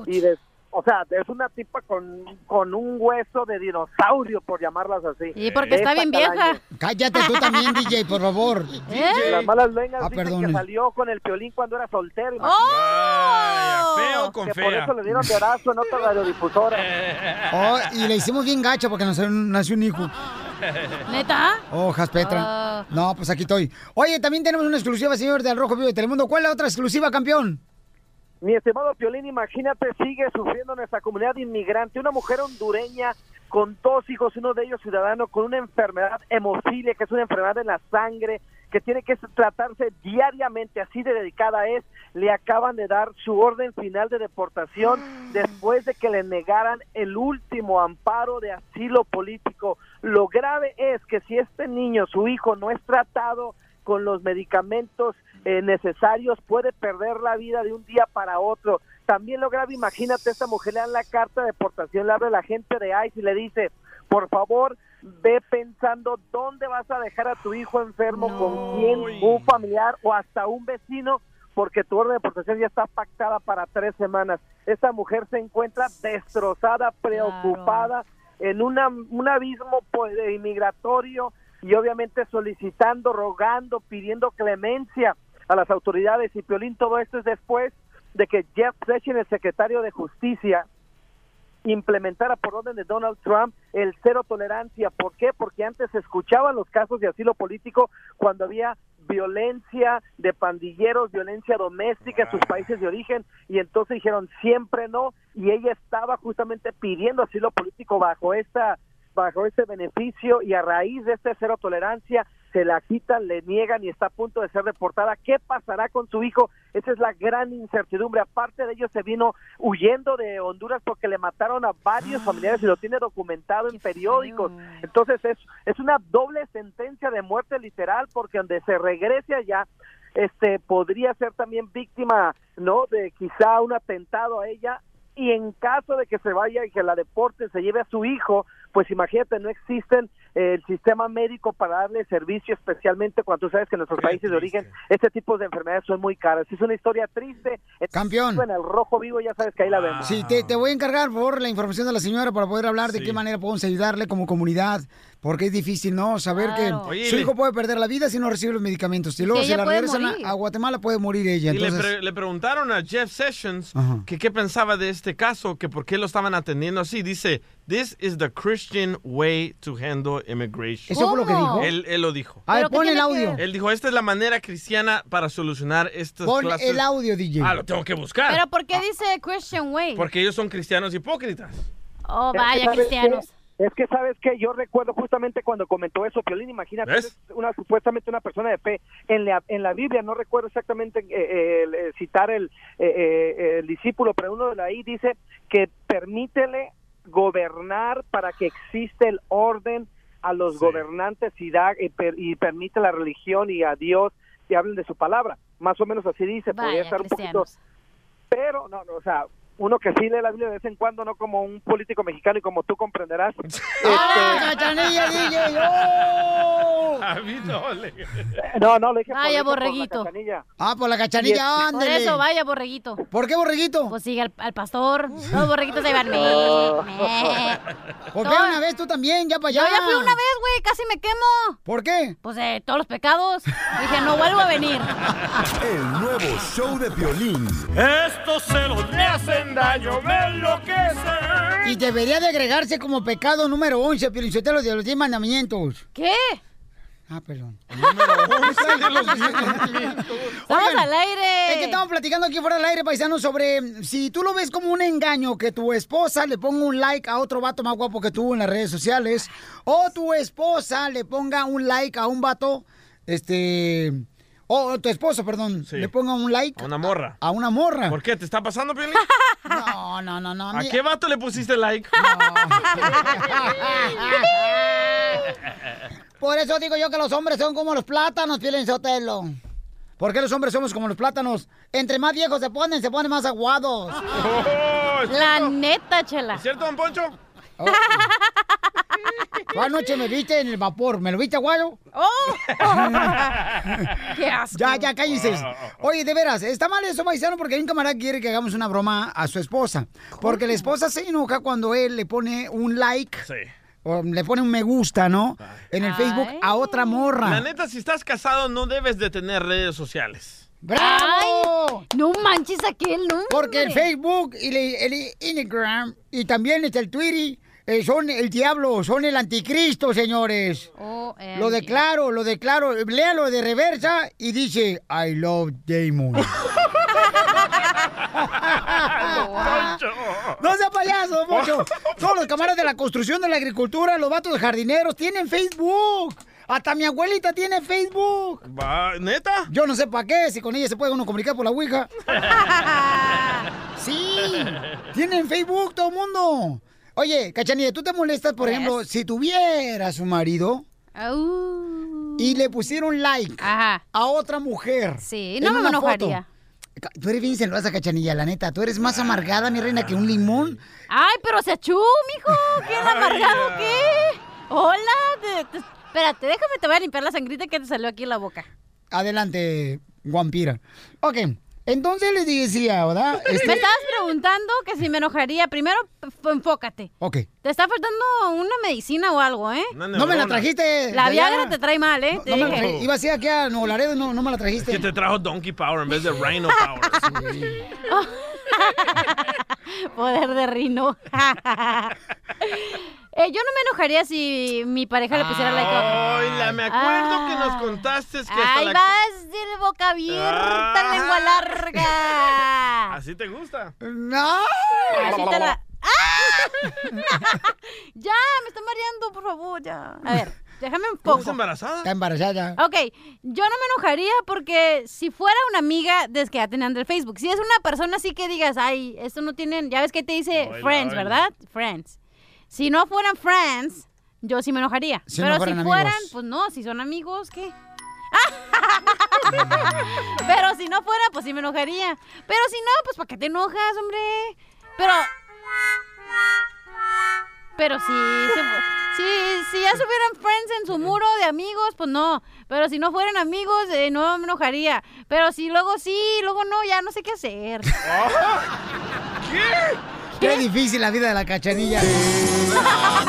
Y de- o sea, es una tipa con, con un hueso de dinosaurio, por llamarlas así. Y porque está bien vieja. calaña. Cállate tú también, DJ, por favor. Las malas lenguas Ah, dicen perdón. que salió con el piolín cuando era soltero. ¡Oh! feo con que por eso le dieron dedazo en otra radiodifusora. [LAUGHS] Oh, y le hicimos bien gacha porque nos nació un hijo. ¿Neta? Hojas, Petra. Ah. No, pues aquí estoy. Oye, también tenemos una exclusiva, señor, del Rojo Vivo de Telemundo. ¿Cuál es la otra exclusiva, campeón? Mi estimado Piolín, imagínate, sigue sufriendo nuestra comunidad inmigrante. Una mujer hondureña con dos hijos, uno de ellos ciudadano, con una enfermedad hemofilia, que es una enfermedad en la sangre, que tiene que tratarse diariamente, así de dedicada es. Le acaban de dar su orden final de deportación después de que le negaran el último amparo de asilo político. Lo grave es que si este niño, su hijo, no es tratado con los medicamentos eh, necesarios puede perder la vida de un día para otro. También lo grave, imagínate, esta mujer le dan la carta de deportación, le habla la gente de ICE y le dice, por favor, ve pensando dónde vas a dejar a tu hijo enfermo, con quién, un familiar o hasta un vecino, porque tu orden de deportación ya está pactada para tres semanas. Esta mujer se encuentra destrozada, preocupada, en una, un abismo pues, de inmigratorio y obviamente solicitando, rogando, pidiendo clemencia a las autoridades y Piolín, todo esto es después de que Jeff Sessions, el secretario de Justicia, implementara por orden de Donald Trump el cero tolerancia. ¿Por qué? Porque antes se escuchaban los casos de asilo político cuando había violencia de pandilleros, violencia doméstica en sus países de origen y entonces dijeron siempre no y ella estaba justamente pidiendo asilo político bajo esta bajo este beneficio y a raíz de este cero tolerancia se la quitan, le niegan y está a punto de ser deportada. ¿Qué pasará con su hijo? Esa es la gran incertidumbre. Aparte de ello, se vino huyendo de Honduras porque le mataron a varios familiares y lo tiene documentado en periódicos. Entonces es, es una doble sentencia de muerte literal porque donde se regrese allá, este podría ser también víctima, ¿no? De quizá un atentado a ella y en caso de que se vaya y que la deporte se lleve a su hijo, pues imagínate, no existen el sistema médico para darle servicio, especialmente cuando tú sabes que en nuestros países de origen este tipo de enfermedades son muy caras. Es una historia triste. Campeón. En el rojo vivo ya sabes que ahí la vemos. Sí, te, te voy a encargar, por favor, la información de la señora para poder hablar de qué manera podemos ayudarle como comunidad. Porque es difícil, ¿no? Saber Claro. que Oye, su hijo puede perder la vida si no recibe los medicamentos. Y luego si ella la puede regresan morir. a, Guatemala puede morir ella. Y le, Entonces, pre- le preguntaron a Jeff Sessions Ajá. que qué pensaba de este caso, que por qué lo estaban atendiendo así. Dice, this is the Christian way to handle immigration. ¿Eso fue lo que dijo? Él, él lo dijo. A ver, ¿Pero qué pon el audio. que- Él dijo, esta es la manera cristiana para solucionar estas pon clases. el audio, DJ. Ah, lo tengo que buscar. ¿Pero por qué dice Christian Way? Porque ellos son cristianos hipócritas. Oh, vaya, ¿sabes cristianos. qué? Es que sabes que yo recuerdo justamente cuando comentó eso, Piolín, imagínate, ¿Ves? es una supuestamente una persona de fe en la en la Biblia, no recuerdo exactamente eh, eh, eh, citar el, eh, eh, el discípulo, pero uno de ahí dice que permítele gobernar para que existe el orden a los gobernantes y da y, per- y permite la religión y a Dios que hablen de su palabra, más o menos así dice, podría Vaya, estar un poquito pero no, no, o sea, uno que sí lee la Biblia de vez en cuando, no como un político mexicano y como tú comprenderás. [LAUGHS] ¡Ah, cachanilla, DJ! ¡Oh! A mí no le... No, no, le dije por Vaya, por la borreguito. cachanilla. Ah, por la cachanilla, Por ándele. eso, vaya, borreguito. ¿Por qué borreguito? Pues sigue al, al pastor. [LAUGHS] Los borreguitos se van. Pues ve Todo- una vez tú también, ya para Yo allá. ya fui una vez, güey, casi me quemo. ¿Por qué? Pues de todos los pecados. Dije, no vuelvo a venir. [LAUGHS] El nuevo show de violín. Estos celos me hacen daño, me enloquecen. Y debería de agregarse como pecado número 11, Piolinsotelo, de los 10 mandamientos. ¿Qué? Ah, perdón. Estamos [LAUGHS] al aire. Es que estamos platicando aquí fuera del aire, paisano, sobre si tú lo ves como un engaño que tu esposa le ponga un like a otro vato más guapo que tú en las redes sociales, o tu esposa le ponga un like a un vato, este... O tu esposo, perdón, le ponga un like A una morra. a una morra. ¿Por qué? ¿Te está pasando, Piolín? No, no, no, no. ¿A mi- qué vato le pusiste like? [LAUGHS] Por eso digo yo que los hombres son como los plátanos, Piolín Sotelo. ¿Por qué los hombres somos como los plátanos? Entre más viejos se ponen, se ponen más aguados. La neta, chela. ¿Es cierto, don Poncho? Tú anoche me viste en el vapor. ¿Me lo viste aguado? ¡Oh! [LAUGHS] ¡Qué asco! Ya, ya, cállense. Oye, de veras, está mal eso, paisano, porque hay un camarada que quiere que hagamos una broma a su esposa. Porque la esposa se enoja cuando él le pone un like. O le pone un me gusta, ¿no? En el Facebook a otra morra. La neta, si estás casado, no debes de tener redes sociales. ¡Bravo! no manches aquel, ¿no? Porque el Facebook y el, el Instagram y también este, el Twitter eh, son el diablo, son el anticristo, señores. Oh, eh, Lo declaro, lo declaro. Léalo de reversa y dice, I love Damon. [LAUGHS] No sea payaso, Poncho. Todos los camaradas de la construcción, de la agricultura, los vatos de jardineros tienen Facebook. Hasta mi abuelita tiene Facebook. Va, ¿Neta? Yo no sé para qué, si con ella se puede uno comunicar por la Ouija. [LAUGHS] Sí, tienen Facebook todo el mundo. Oye, Cachanilla, ¿tú te molestas, por ejemplo, si tuvieras un marido y le pusieron like a otra mujer? Sí, en no me una enojaría. foto? Tú eres bien celosa, Cachanilla, la neta. Tú eres más amargada, mi reina, que un limón. Ay, pero se achú, mijo. ¿Quién amargado qué? Hola. te- te- espérate, déjame te voy a limpiar la sangrita que te salió aquí en la boca. Adelante, Guampira. Ok, entonces les decía, ¿verdad? Este- Me estabas preguntando que si me enojaría. Primero, enfócate. Ok. Te está faltando una medicina o algo, ¿eh? No me la trajiste. La. Viagra te trae mal, ¿eh? Te No me la Iba a ser aquí a Nuevo Laredo, no, no me la trajiste. Que te trajo Donkey Power en vez de Rhino Power. [LAUGHS] [LAUGHS] Poder de rino. [LAUGHS] Eh, yo no me enojaría si mi pareja le pusiera like. Ay, la- me acuerdo que nos contaste que hasta Ay, la- vas de boca abierta, Ah. lengua larga. [LAUGHS] ¿Así te gusta? No. Así te la... [LAUGHS] ¡Ah! [LAUGHS] ya, me está mareando, por favor, ya. A ver, déjame un poco. ¿Estás embarazada? Está embarazada. Ok, yo no me enojaría porque si fuera una amiga, desde que ya tenían del Facebook, si es una persona así que digas, ay, esto no tienen, ya ves que te dice friends. ¿verdad? Friends. Si no fueran friends, yo sí me enojaría. Si Pero no si fueran amigos. pues no, si son amigos, ¿qué? [LAUGHS] Pero si no fuera, pues sí me enojaría. Pero si no, pues ¿para qué te enojas, hombre? Pero... Pero si, se- si, si ya subieran friends en su muro de amigos, pues no. Pero si no fueran amigos, eh, no me enojaría. Pero si luego sí, luego no, ya no sé qué hacer. [LAUGHS] Qué difícil la vida de la cachanilla.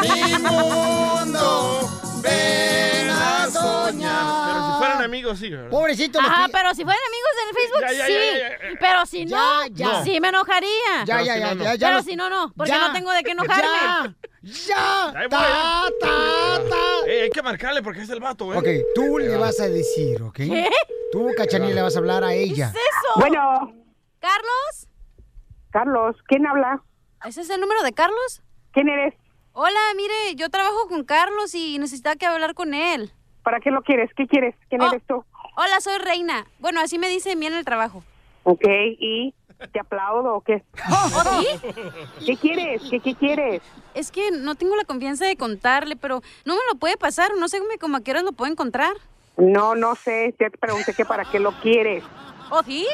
Mi mundo, ven a soñar. Pero si fueran amigos, sí, ¿verdad? Pobrecito. Ajá, pero si fueran amigos en el Facebook, Ya, ya, sí. ya, ya, ya. Pero si no, Ya, ya. sí me enojaría. Ya, ya, ya, ya, ya Pero si no, no. Porque ya. no tengo de qué enojarme. ¡Ya! Ta, ¿eh? ta, ta. Ey, hay que marcarle porque es el vato, ¿eh? Ok, tú le vas a decir, ¿ok? ¿Qué? Tú, cachanilla, le vas a hablar a ella. eso? Bueno. ¿Carlos? Carlos, ¿quién habla? ¿Ese es el número de Carlos? ¿Quién eres? Hola, mire, yo trabajo con Carlos y necesitaba que hablar con él. ¿Para qué lo quieres? ¿Qué quieres? ¿Quién Oh, eres tú? Hola, soy Reina. Bueno, así me dicen bien en el trabajo. Ok, ¿y te aplaudo o qué? ¿Oh, sí? [LAUGHS] ¿Qué quieres? ¿Qué, qué quieres? Es que no tengo la confianza de contarle, pero no me lo puede pasar. No sé cómo a qué horas lo puedo encontrar. No, no sé. Te pregunté que para qué lo quieres. ¿Oh, sí?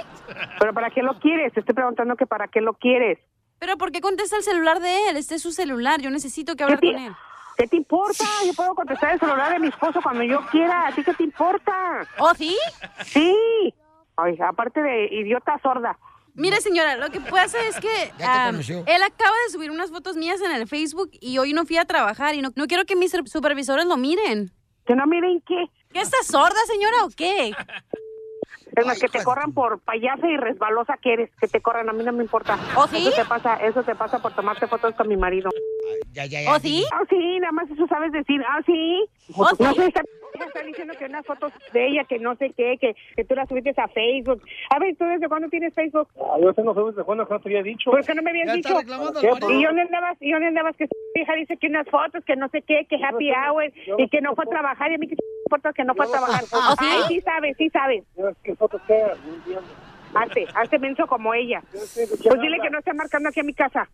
¿Pero para qué lo quieres? Te estoy preguntando que para qué lo quieres. ¿Pero por qué contesta el celular de él? Este es su celular. Yo necesito que hablar ¿Qué te- con él. ¿Qué te importa? Yo puedo contestar el celular de mi esposo cuando yo quiera. ¿A ti qué te importa? ¿Oh, sí? Sí. Ay, aparte de idiota sorda. Mire, señora, lo que pasa es que él acaba de subir unas fotos mías en el Facebook y hoy no fui a trabajar y no, no quiero que mis supervisores lo miren. ¿Que no miren qué? ¿Qué está sorda, señora, o qué? Es más, que te corran por payasa y resbalosa que eres. Que te corran, a mí no me importa. ¿Oh, sí? Eso te pasa, eso te pasa por tomarte fotos con mi marido. Ya, ya, ¿Oh, sí? Ah, sí, nada más eso sabes decir. Ah, sí. ¿Oh, sí? No sé, está, [LAUGHS] está diciendo que unas fotos de ella, que no sé qué, que, que tú las subiste a Facebook. A ver, ¿tú desde cuándo tienes Facebook? Ah, yo tengo Facebook de cuándo no te había dicho. ¿Por qué no me habías Ya dicho? ¿Y dónde andabas? ¿Y dónde andabas? Que su hija dice que unas fotos, que no sé qué, que happy hour, y que no fue a trabajar, y a mí que importa que no fue a trabajar. ¿Oh, sí? Ay, sí sabes, sí sabes. No. Hazte, hazte menso como ella. Pues dile que no esté marcando aquí a mi casa.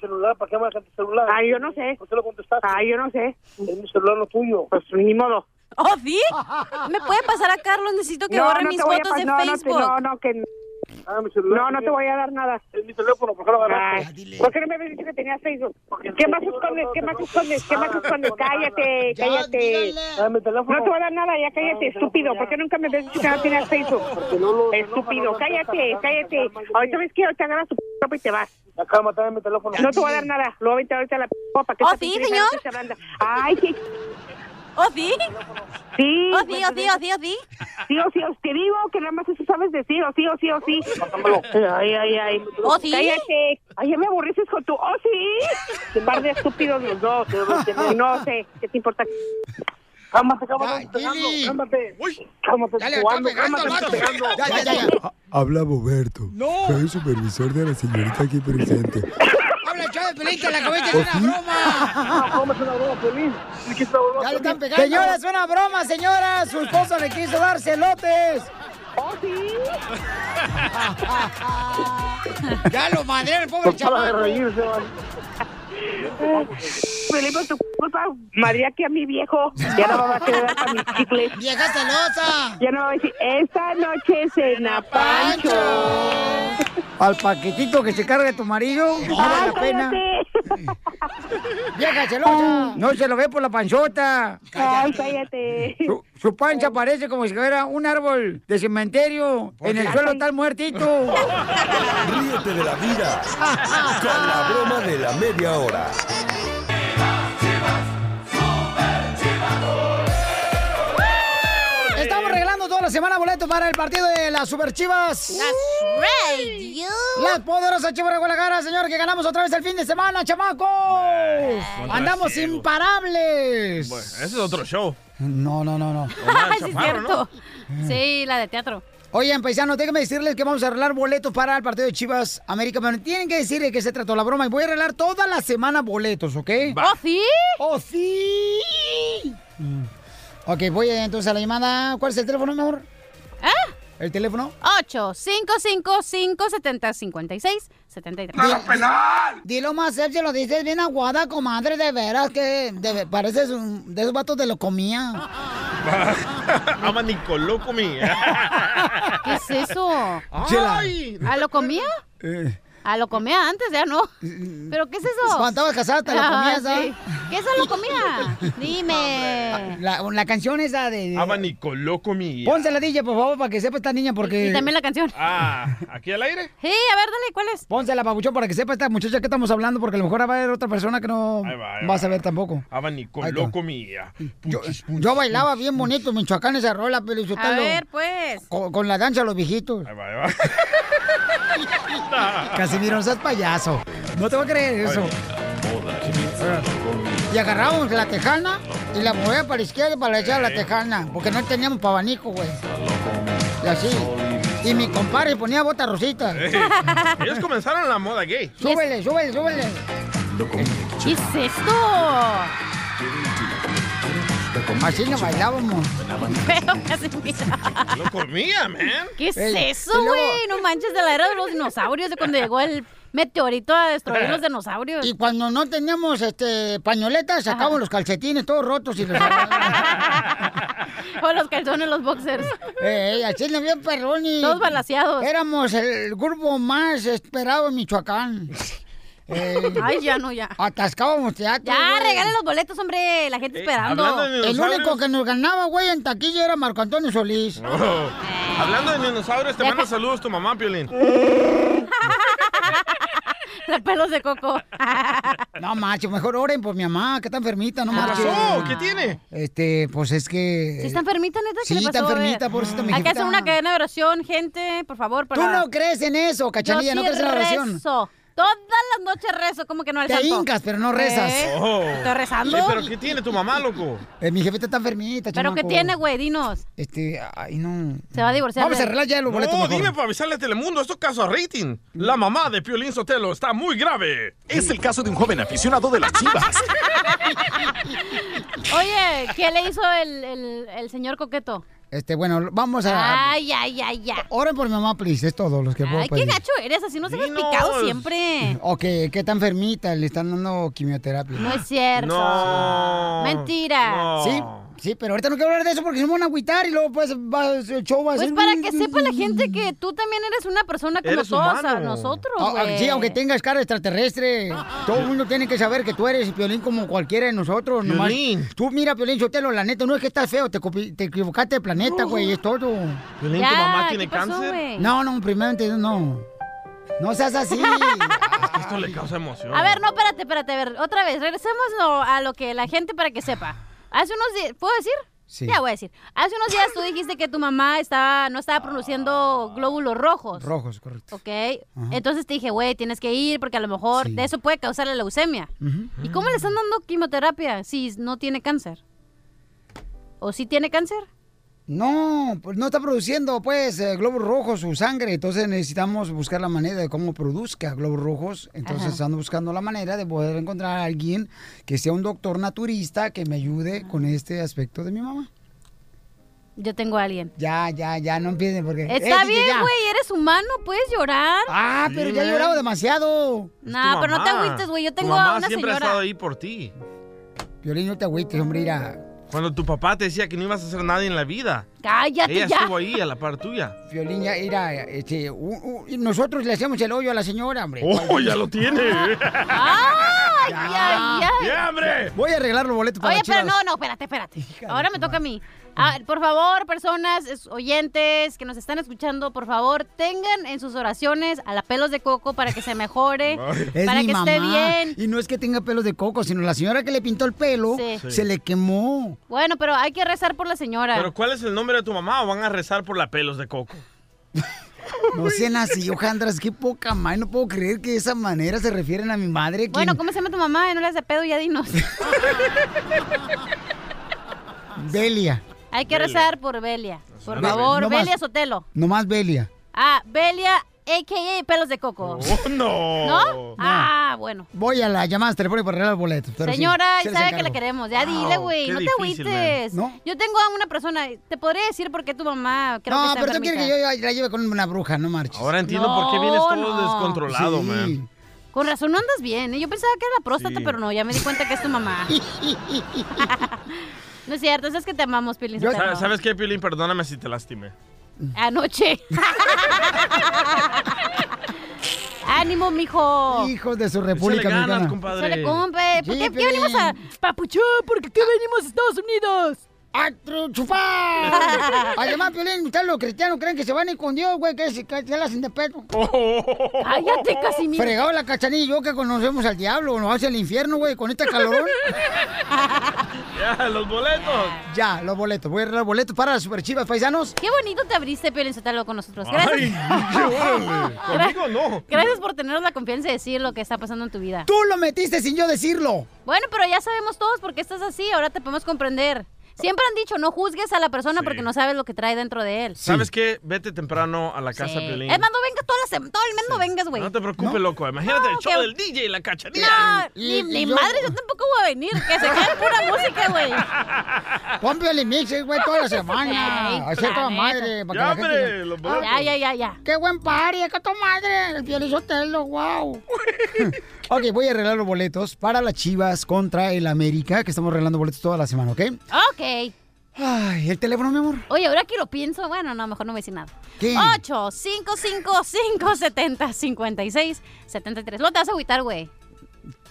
¿Celular? ¿Para qué marcas tu celular? Ay, yo no sé. ¿Por qué lo contestaste? Ay, yo no sé. Es mi celular, no tuyo. Pues ni modo. ¿Oh, sí? ¿Me puede pasar a Carlos? Necesito que borre no mis fotos de no, no Facebook. No, no, que no, no te voy a dar nada. Es mi teléfono, ¿por qué lo agarraste? ¿Por qué no me habías dicho que tenías Facebook? ¿Qué más escondes? ¿Qué más escondes? ¿Qué más escondes? Cállate, cállate. No te voy a dar nada, ya cállate, estúpido. ¿Por qué nunca me habías dicho que no tenías Facebook? Estúpido, cállate, cállate. Ahorita ves que ahorita agarras tu p- ropa y te vas. Acá, dame mi teléfono. No te voy a dar nada. Lo voy a aventar ahorita a la p- para que ¿Oh, sí, señor? Ay, sí. ¿Oh, sí? Sí. ¿Oh, sí, oh, sí, oh, sí, oh, sí? Sí, o sí, o- te digo que nada más eso sabes decir, o sí, o sí, o sí. Ay, ay, ay. ¿Oh, sí? Cállate. Ay, ya me aburriste con tu, oh, sí. Un par de estúpidos los dos. No sé, ¿qué te importa? Cálmate, cálmate, cálmate. Cálmate, Dale, jugando, está pegando, cálmate, vato. pegando. Ya, ya, ya. Habla Roberto. No. Soy el supervisor de la señorita aquí presente. Habla el chavo de Pelín que le acabé de hacer ¿Oh, sí? una broma. ¿Cómo es una broma, Pelín? ¿Qué está broma, Ya le están pegando. Señora, es una broma, señora. Su esposo le quiso dar celotes. ¿Oh, sí? [LAUGHS] ya lo madre el pobre Pues para de chaval. reírse, vale. Por tu culpa, María, que a mi viejo ya no me va a quedar para mis chicles. ¡Vieja celosa! Ya no va a decir, esta noche cena Pancho. Al paquetito que se carga tu marido, no vale la pena. Vieja celosa, no se lo ve por la panzota. Ay, cállate. Su, su pancha parece como si fuera un árbol de cementerio. En el suelo está el muertito. [LAUGHS] Ríete de la vida con la broma de la media hora. Estamos regalando toda la semana boletos para el partido de las Super Chivas. Las poderosas Chivas de Guadalajara, señor, que ganamos otra vez el fin de semana, chamacos. Andamos imparables. Bueno, ese es otro show. No, no, no, no. Sí, cierto. Sí, la de teatro. Oigan, paisanos, déjenme decirles que vamos a arreglar boletos para el partido de Chivas América, pero tienen que decir de qué se trató la broma y voy a arreglar toda la semana boletos, ¿ok? ¿Oh, sí? ¡Oh, sí! Ok, voy entonces a la llamada. ¿Cuál es el teléfono, mi amor? ¿Ah? ¿El teléfono? 8 55 570 56 73. Dilo más, se lo dices bien aguada, comadre, de veras que de- pareces un- de esos vatos de lo comía. [LAUGHS] Ama Nicoló comí. ¿Qué es eso? Ay. ¿A lo comía? Eh, ¿A lo comía antes? Ya no. ¿Pero qué es eso? Cuando estabas casada te lo Ah, comías, ¿ah? sí. ¿Qué es a lo comía? Dime. La, la canción esa de... Ama Nicoló comí. Pónsela, DJ, por favor, para que sepa esta niña, porque... Y también la canción. Ah, ¿aquí al aire? Sí, a ver, dale, ¿cuál es? Pónsela, papuchón, para que sepa esta muchacha que estamos hablando, porque a lo mejor va a haber otra persona que no Ahí va, ahí va a saber tampoco. Nicoló está. comía. Yo, yo bailaba bien bonito en Michoacán esa rola, pero A ver, pues. con, con la danza de los viejitos. Ahí va, ahí va. [LAUGHS] Casimiro, no seas payaso. No te voy a creer eso. Y agarramos la tejana y la movía para la izquierda para derecha la tejana, porque no teníamos pa' abanico, güey. Y así. Y mi compadre ponía botas rositas. Ellos comenzaron la moda gay. Súbele, súbele, súbele. ¿Qué es esto? Así nos bailábamos. Feo, Casimiro. [LAUGHS] Lo comía, man. ¿Qué es eso, güey? No manches, de la era de los dinosaurios, de cuando llegó el meteorito a destruir los dinosaurios. Y cuando no teníamos este pañoletas, sacábamos los calcetines todos rotos y los... [LAUGHS] O los calzones, los boxers. Ey, así nos bien perrón y... Todos balaseados. Éramos el grupo más esperado en Michoacán. Eh, Ay, ya no, ya. Atascábamos teatro. Ya, regalen los boletos, hombre. La gente Eh, esperando. El único que nos ganaba, güey, en taquilla era Marco Antonio Solís. Oh. Hablando de dinosaurios, te manda saludos tu mamá, Piolín. [LAUGHS] De pelos de coco. [LAUGHS] No, macho, mejor oren por mi mamá, que está enfermita, no ¿Qué marches. pasó? ¿Qué tiene? Este, pues es que... ¿Sí está enfermita, neta? ¿Qué Sí, le pasó? está enfermita, pobrecita, mi Hay que hacer una cadena de oración, gente, por favor. Para... Tú no crees en eso, cachanilla, Yo no sí crees en la oración. rezo. Todas las noches rezo, como que no al Te hincas, pero no rezas. ¿Eh? Oh. ¿Estoy rezando? Eh, ¿Pero qué tiene tu mamá, loco? Eh, mi jefita está enfermita, ¿Pero qué tiene, güey? Dinos. Este, ay, no. Se va a divorciar. Vamos a arreglar ya los boletos No, mejor. dime para avisarle a Telemundo, esto es caso a rating. La mamá de Piolín Sotelo está muy grave. Es el caso de un joven aficionado de las chivas. [LAUGHS] Oye, ¿qué le hizo el, el, el señor coqueto? Este, bueno, vamos a... Ay, ay, ay, ay. Oren por mi mamá, please, es todo los que puedo Ay, qué gacho eres, así no se me Dinos. picado siempre. O que, que está enfermita, le están dando quimioterapia. No es cierto. No. Mentira. No. Sí, Sí, pero ahorita no quiero hablar de eso porque se me van a agüitar y luego pues va, el show va a Pues para que sepa la gente [LAUGHS] que tú también eres una persona como Eres todos humano. a nosotros, Ah, ah, güey. sí, aunque tengas cara extraterrestre, [LAUGHS] todo el mundo tiene que saber que tú eres Piolín como cualquiera de nosotros. nomás. Piolín. Tú mira, Piolín Sotelo, la neta, no es que estás feo, te, equivocaste de planeta, güey, es todo. Piolín, ¿tu mamá tiene ¿qué pasó, cáncer? No, no, primeramente no. No seas así. [LAUGHS] Esto le causa emoción. A ver, no, espérate, espérate, a ver, otra vez, regresemos a lo que la gente para que sepa. Hace unos días, ¿puedo decir? Sí. Ya voy a decir. Hace unos días tú dijiste que tu mamá estaba, no estaba produciendo glóbulos rojos. Rojos, correcto. ¿Ok? Entonces te dije, güey, tienes que ir porque a lo mejor de eso puede causar la leucemia. ¿Y cómo le están dando quimioterapia si no tiene cáncer? ¿O si tiene cáncer? No, pues no está produciendo, pues, eh, globos rojos, su sangre. Entonces necesitamos buscar la manera de cómo produzca globos rojos. Entonces Ajá. ando buscando la manera de poder encontrar a alguien que sea un doctor naturista que me ayude con este aspecto de mi mamá. Yo tengo a alguien. Ya, ya, ya, no empiecen porque... Está Eh, DJ, bien, güey, eres humano, puedes llorar. Ah, pero ya he llorado demasiado. No, pero no te agüites, güey. Yo tengo a una siempre ha estado señora. ahí por ti. Violín, no te agüites, hombre, mira. Cuando tu papá te decía que no ibas a hacer nada en la vida. Cállate Ella ya. estuvo ahí a la par tuya. Violín, ya era, este, u- u- y nosotros le hacemos el hoyo a la señora, hombre. ¡Oh, [LAUGHS] ya lo tiene! ¡Ay, ay, ay! ¡Ya, hombre! Voy a arreglar los boletos para Oye, las pero Chivas. no, no, espérate, espérate. Ahora me toca a mí. Ah, por favor, personas, es- oyentes que nos están escuchando, por favor, tengan en sus oraciones a la pelos de coco para que se mejore, [LAUGHS] Es para mi que esté bien. Y no es que tenga pelos de coco, sino la señora que le pintó el pelo Sí. se le quemó. Bueno, pero hay que rezar por la señora. ¿Pero cuál es el nombre de tu mamá o van a rezar por la pelos de coco? [LAUGHS] No sean así, Ojandras, qué poca madre. No puedo creer que de esa manera se refieren a mi madre. quien- Bueno, ¿cómo se llama tu mamá? No le hace pedo, ya dinos. Belia. Hay que Belia. rezar por Belia. Por Be- favor, no más. Belia Sotelo. Nomás Belia. Ah, Belia, a.k.a. pelos de coco. Oh, no. ¿No? Ah, bueno. Voy a las llamadas telefónicas para arreglar los boletos. pero sí, Señora, sí sabe que la queremos. Ya dile, güey. No te agüites. ¿No? Yo tengo a una persona. Te podría decir por qué tu mamá creo No, pero tú quieres que yo la lleve con una bruja, no marches. Ahora entiendo por qué vienes todo no. descontrolado, Sí. man. Con razón no andas bien. ¿eh? Yo pensaba que era la próstata, Sí. pero no. Ya me di cuenta que es tu mamá. [LAUGHS] no es cierto. Es que te amamos, Pilín. Sotelo. ¿Sabes qué, Piolín? Perdóname si te lastimé. Anoche. [LAUGHS] ¡Ánimo, mijo! Hijos de su República ganas, Mexicana. compadre. Se le cumple. ¿Por Sí, qué, Piolín. venimos a Papuchón? ¿Por qué venimos a Estados Unidos? ¡A chupar! [LAUGHS] Además, Piolín, ustedes los cristianos creen que se van a ir con Dios, güey, que se, que se la hacen de pedo. [LAUGHS] Cállate, Casimiro. Fregado la cachanilla y yo que conocemos al diablo, nos hace el infierno, güey, con este calorón. [LAUGHS] Ya, los boletos. ya, los boletos. Voy a arreglar boletos para las super chivas paisanos. Qué bonito te abriste, Piolín Sotelo, con nosotros. Gracias. Ay, órale. Conmigo no. Gracias por tenernos la confianza de decir lo que está pasando en tu vida. Tú lo metiste sin yo decirlo. Bueno, pero ya sabemos todos por qué estás así. Ahora te podemos comprender. Siempre han dicho, no juzgues a la persona porque no sabes lo que trae dentro de él. ¿Sabes qué? Vete temprano a la casa, Sí. Piolín. Es más, no vengas toda la semana. Todo el mes no vengas, güey. No te preocupes, loco. Imagínate el show que- del DJ y la cachanilla. No, ni, ni madre, yo tampoco voy a venir. Que se quede pura música, güey. [LAUGHS] Pon Piolín Mix, güey, toda la semana. Hacer toda madre. Ya, hombre, los. Ya, ya, ya, ya. ¡Qué buen party! ¡Qué toda madre! El Piolín Sotelo, wow. [LAUGHS] ok, voy a arreglar los boletos para las chivas contra el América, que estamos arreglando boletos toda la semana, ¿ok? Ok. Ay, ¿el teléfono, mi amor? Oye, ahora que lo pienso, bueno, no, mejor no a decir nada. ¿Qué? 8 5 5 5 70 56 73. Lo te vas a agüitar, güey.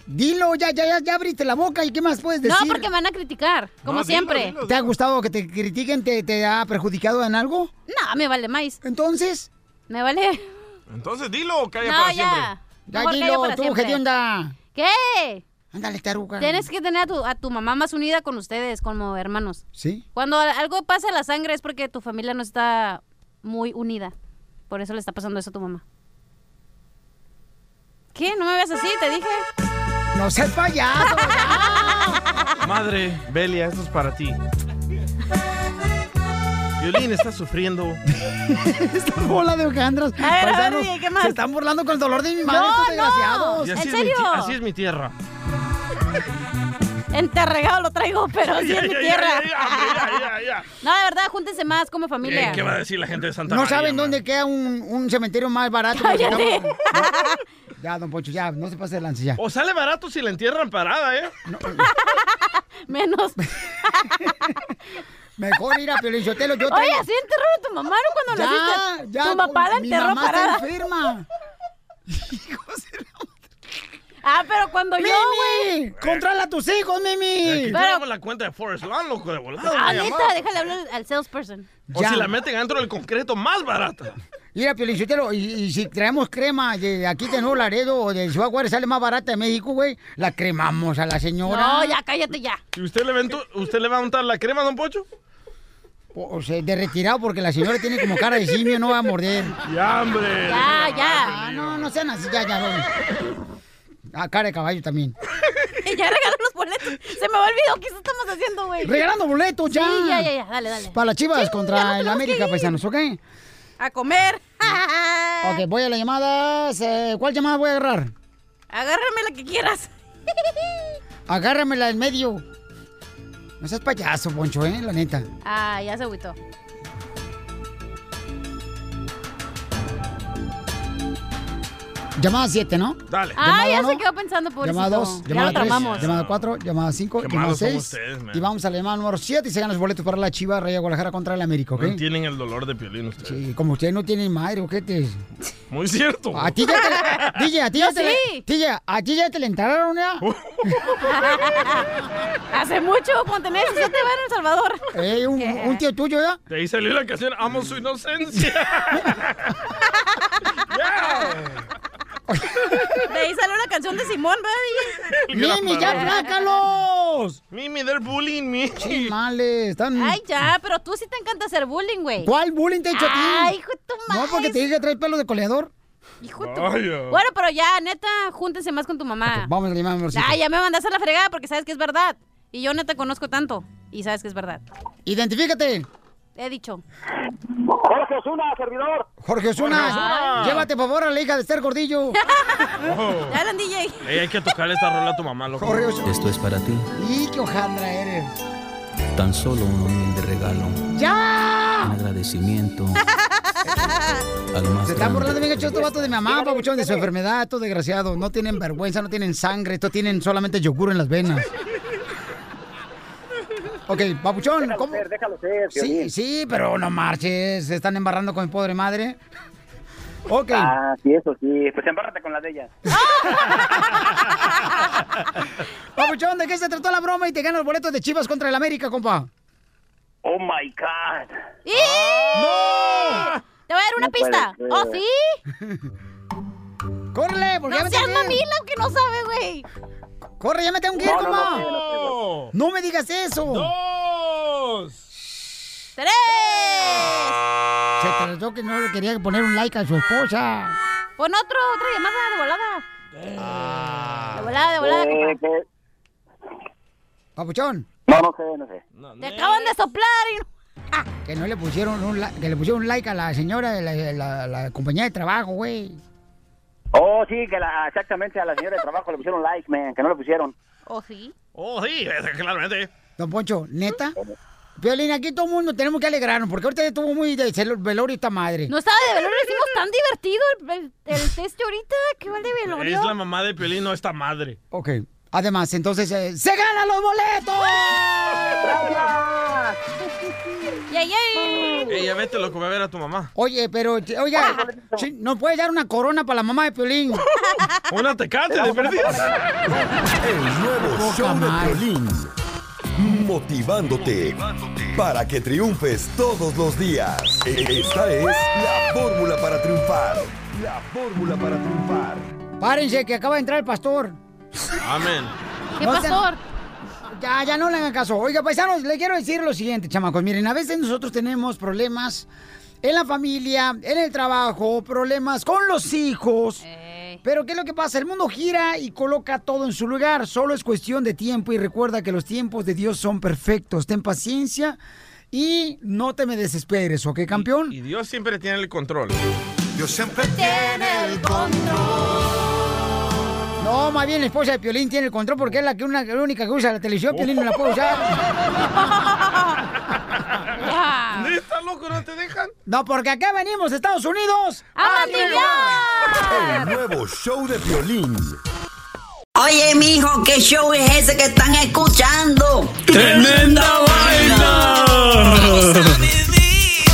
Dilo, ya, ya, ya, ya abriste la boca y ¿qué más puedes decir? No, porque me van a criticar, como No, dilo, siempre. dilo, ¿Te ha gustado que te critiquen? ¿Te, te ha perjudicado en algo? No, me vale más. ¿Entonces? Me vale. Entonces dilo o calla no, para ya. siempre. Ya, Mejor dilo, tú. ¿qué onda? ¿Qué? Ándale, taruga. Tienes que tener a tu, a tu mamá más unida con ustedes, como hermanos. ¿Sí? Cuando algo pasa en la sangre es porque tu familia no está muy unida. Por eso le está pasando eso a tu mamá. ¿Qué? ¿No me ves así? Te dije. No seas payaso. [LAUGHS] Madre, Belia, esto es para ti. Violín está sufriendo. [LAUGHS] Esta bola de hojandras. A ver, a ver, ¿qué más? Se están burlando con el dolor de mi madre, No, estos no. desgraciados. Y así ¿En es serio? así es mi tierra. Enterregado lo traigo, pero sí es mi tierra. [LAUGHS] No, de verdad, júntense más como familia. Eh, ¿Qué va a decir la gente de Santa No María? saben dónde queda un, un cementerio más barato. estamos- [LAUGHS] No. Ya, don Poncho, ya, no se pase de lance ya. O sale barato si la entierran parada, ¿eh? [LAUGHS] Menos. Mejor ir a Piolín Sotelo. Yo Oye, traigo- así enterraron a tu mamá, ¿no? Cuando Ya, naciste. ya, Tu papá la mi enterró mamá está parada. enferma. Ah, pero cuando yo, güey. ¡Mimi! ¡Controla a tus hijos, Mimi! Aquí Pero- tenemos la cuenta de Forest Lawn, loco, de volada. Ah, neta, déjale hablar al salesperson. O si la meten dentro del concreto, más barata. Mira, Piolinsotelo, y, y si traemos crema de aquí de Nuevo Laredo o de Ciudad Juárez, sale más barata de México, güey, la cremamos a la señora. No, ya, cállate ya. ¿Y usted le, va a untar- usted le va a untar la crema, don Pocho? O sea, de retirado porque la señora tiene como cara de simio, no va a morder. Ya, hombre. Ya, ya. Ah, no, no sean así, ya, ya. no. Ah, cara de caballo también. [LAUGHS] ya regaló los boletos. Se me va olvidado qué estamos haciendo, güey. Regalando boletos, ya. Sí, ya, ya, ya. Dale, dale. Para las chivas Sí, contra el América, que paisanos, ¿ok? A comer. Ok, voy a las llamadas. eh, ¿Cuál llamada voy a agarrar? Agárrame la que quieras. [LAUGHS] Agárramela en medio. No seas payaso, Poncho, ¿eh? La neta. Ah, ya se agüitó. Llamada 7, ¿no? Dale. Ah, ya uno, se quedó pensando, pobrecito. Llamada 2, ya llamada lo 3, tramamos. llamada 4, llamada 5, Qué llamada malos son 6. ustedes, man. Y vamos a la llamada número 7 y se ganan los boletos para la Chiva Raya Guadalajara contra el América, ¿ok? No tienen el dolor de piolín ustedes. Sí, como ustedes no tienen madre, ¿o qué te...? [LAUGHS] Muy cierto. A ti ya te... [LAUGHS] DJ, a ti ya te... le- sí. DJ, a ti ya te le entraron ya. [LAUGHS] Hace mucho, cuando tenés 17 va en El Salvador. Eh, un, un tío tuyo ya. De ahí salió la canción Amo su inocencia. De ahí salió la canción de Simón, ¿verdad? [LAUGHS] Mimi, ya plácalos. Mimi, they're bullying me. Chimales, están... Ay, ya, pero tú sí te encanta hacer bullying, güey. ¿Cuál bullying te he hecho a ti? Ay, hijo de tu madre. No, porque te dije que traes pelo de coleador. Hijo de tu-. Bueno, pero ya, neta, júntense más con tu mamá. Vamos a la llamada número 5. Ah, ya me mandaste a la fregada porque sabes que es verdad. Y yo neta conozco tanto. Y sabes que es verdad. Identifícate. He dicho. Jorge Osuna, servidor. Jorge Osuna, llévate por favor a la hija de Esther Gordillo. [LAUGHS] Oh. Ya hablan, DJ. Ey, hay que tocarle esta rola a tu mamá, loco. Jorge Osuna. Esto es para ti, Y qué hojandra eres. tan solo un humilde regalo, ¡Ya! un agradecimiento [LAUGHS] Se están burlando bien hecho estos vatos de mi mamá, papuchón, de su enfermedad, estos desgraciados. No tienen vergüenza, no tienen sangre, estos tienen solamente yogur en las venas. Ok, papuchón, Déjalo ¿cómo? ser, déjalo ser. Sí, Piolín. sí, pero no marches, se están embarrando con mi pobre madre. [LAUGHS] Ok, Ah, sí, eso sí. Pues embárrate con la de ella. [LAUGHS] papuchón, ¿de qué se trató la broma y te ganan los boletos de Chivas contra el América, compa? Oh my God. ¡Y! ¡No! Te voy a dar una No pista. ¿Oh, sí? [LAUGHS] ¡Córrele! Porque No seas mamila que no sabe, güey. ¡Corre, ya me tengo que ir, compa! no, no, no, No me digas eso. ¡Dos! ¡Tres! Se trató que no le quería poner un like a su esposa. Pon otro, otra llamada de volada. Ah. De volada, de volada, Eh, compa. que- Papuchón, No, no sé, no sé. Te acaban de soplar y... que no le pusieron un, que le pusieron un like a la señora de la, la- la compañía de trabajo, güey. Oh, sí, que la, exactamente a la señora de trabajo le pusieron like, man, que no le pusieron. ¿Oh, sí? Oh, sí, [LAUGHS] claramente. Don Poncho, ¿neta? Violín, aquí todo el mundo tenemos que alegrarnos, porque ahorita estuvo muy de velorio esta madre. No estaba de velorio, lo hicimos tan divertido el, el, el test ahorita. ¿Qué va el de velorio? Es la mamá de Piolín, no esta madre. Ok. Además, entonces, eh, ¡se ganan los boletos! ¡Yay, yay! Ey, ya vete, loco, ve a ver a tu mamá. Oye, pero, oiga, chi- ¿nos puede dar una corona para la mamá de Piolín? [LAUGHS] Una tecate, de perdida. El nuevo Poca show de. Piolín. Motivándote para que triunfes todos los días. Esta es la fórmula para triunfar. La fórmula para triunfar. Párense, que acaba de entrar el pastor. Amén. ¿Qué No sean- pastor? Ya, ya no le hagan caso. Oiga, paisanos, le quiero decir lo siguiente, chamacos. Miren, a veces nosotros tenemos problemas en la familia, en el trabajo, problemas con los hijos. Pero ¿qué es lo que pasa? El mundo gira y coloca todo en su lugar. Solo es cuestión de tiempo y recuerda que los tiempos de Dios son perfectos. Ten paciencia y no te me desesperes, ¿ok, campeón? Y Dios siempre tiene el control. Dios siempre Tiene el control. No, más bien la esposa de Piolín tiene el control porque es la, que una, la única que usa la televisión. Piolín no la puede usar. [LAUGHS] ¿Neta, loco, no te dejan? No, porque acá venimos, Estados Unidos. ¡A El nuevo show de Piolín. Oye, mijo, ¿qué show es ese que están escuchando? ¡Tremenda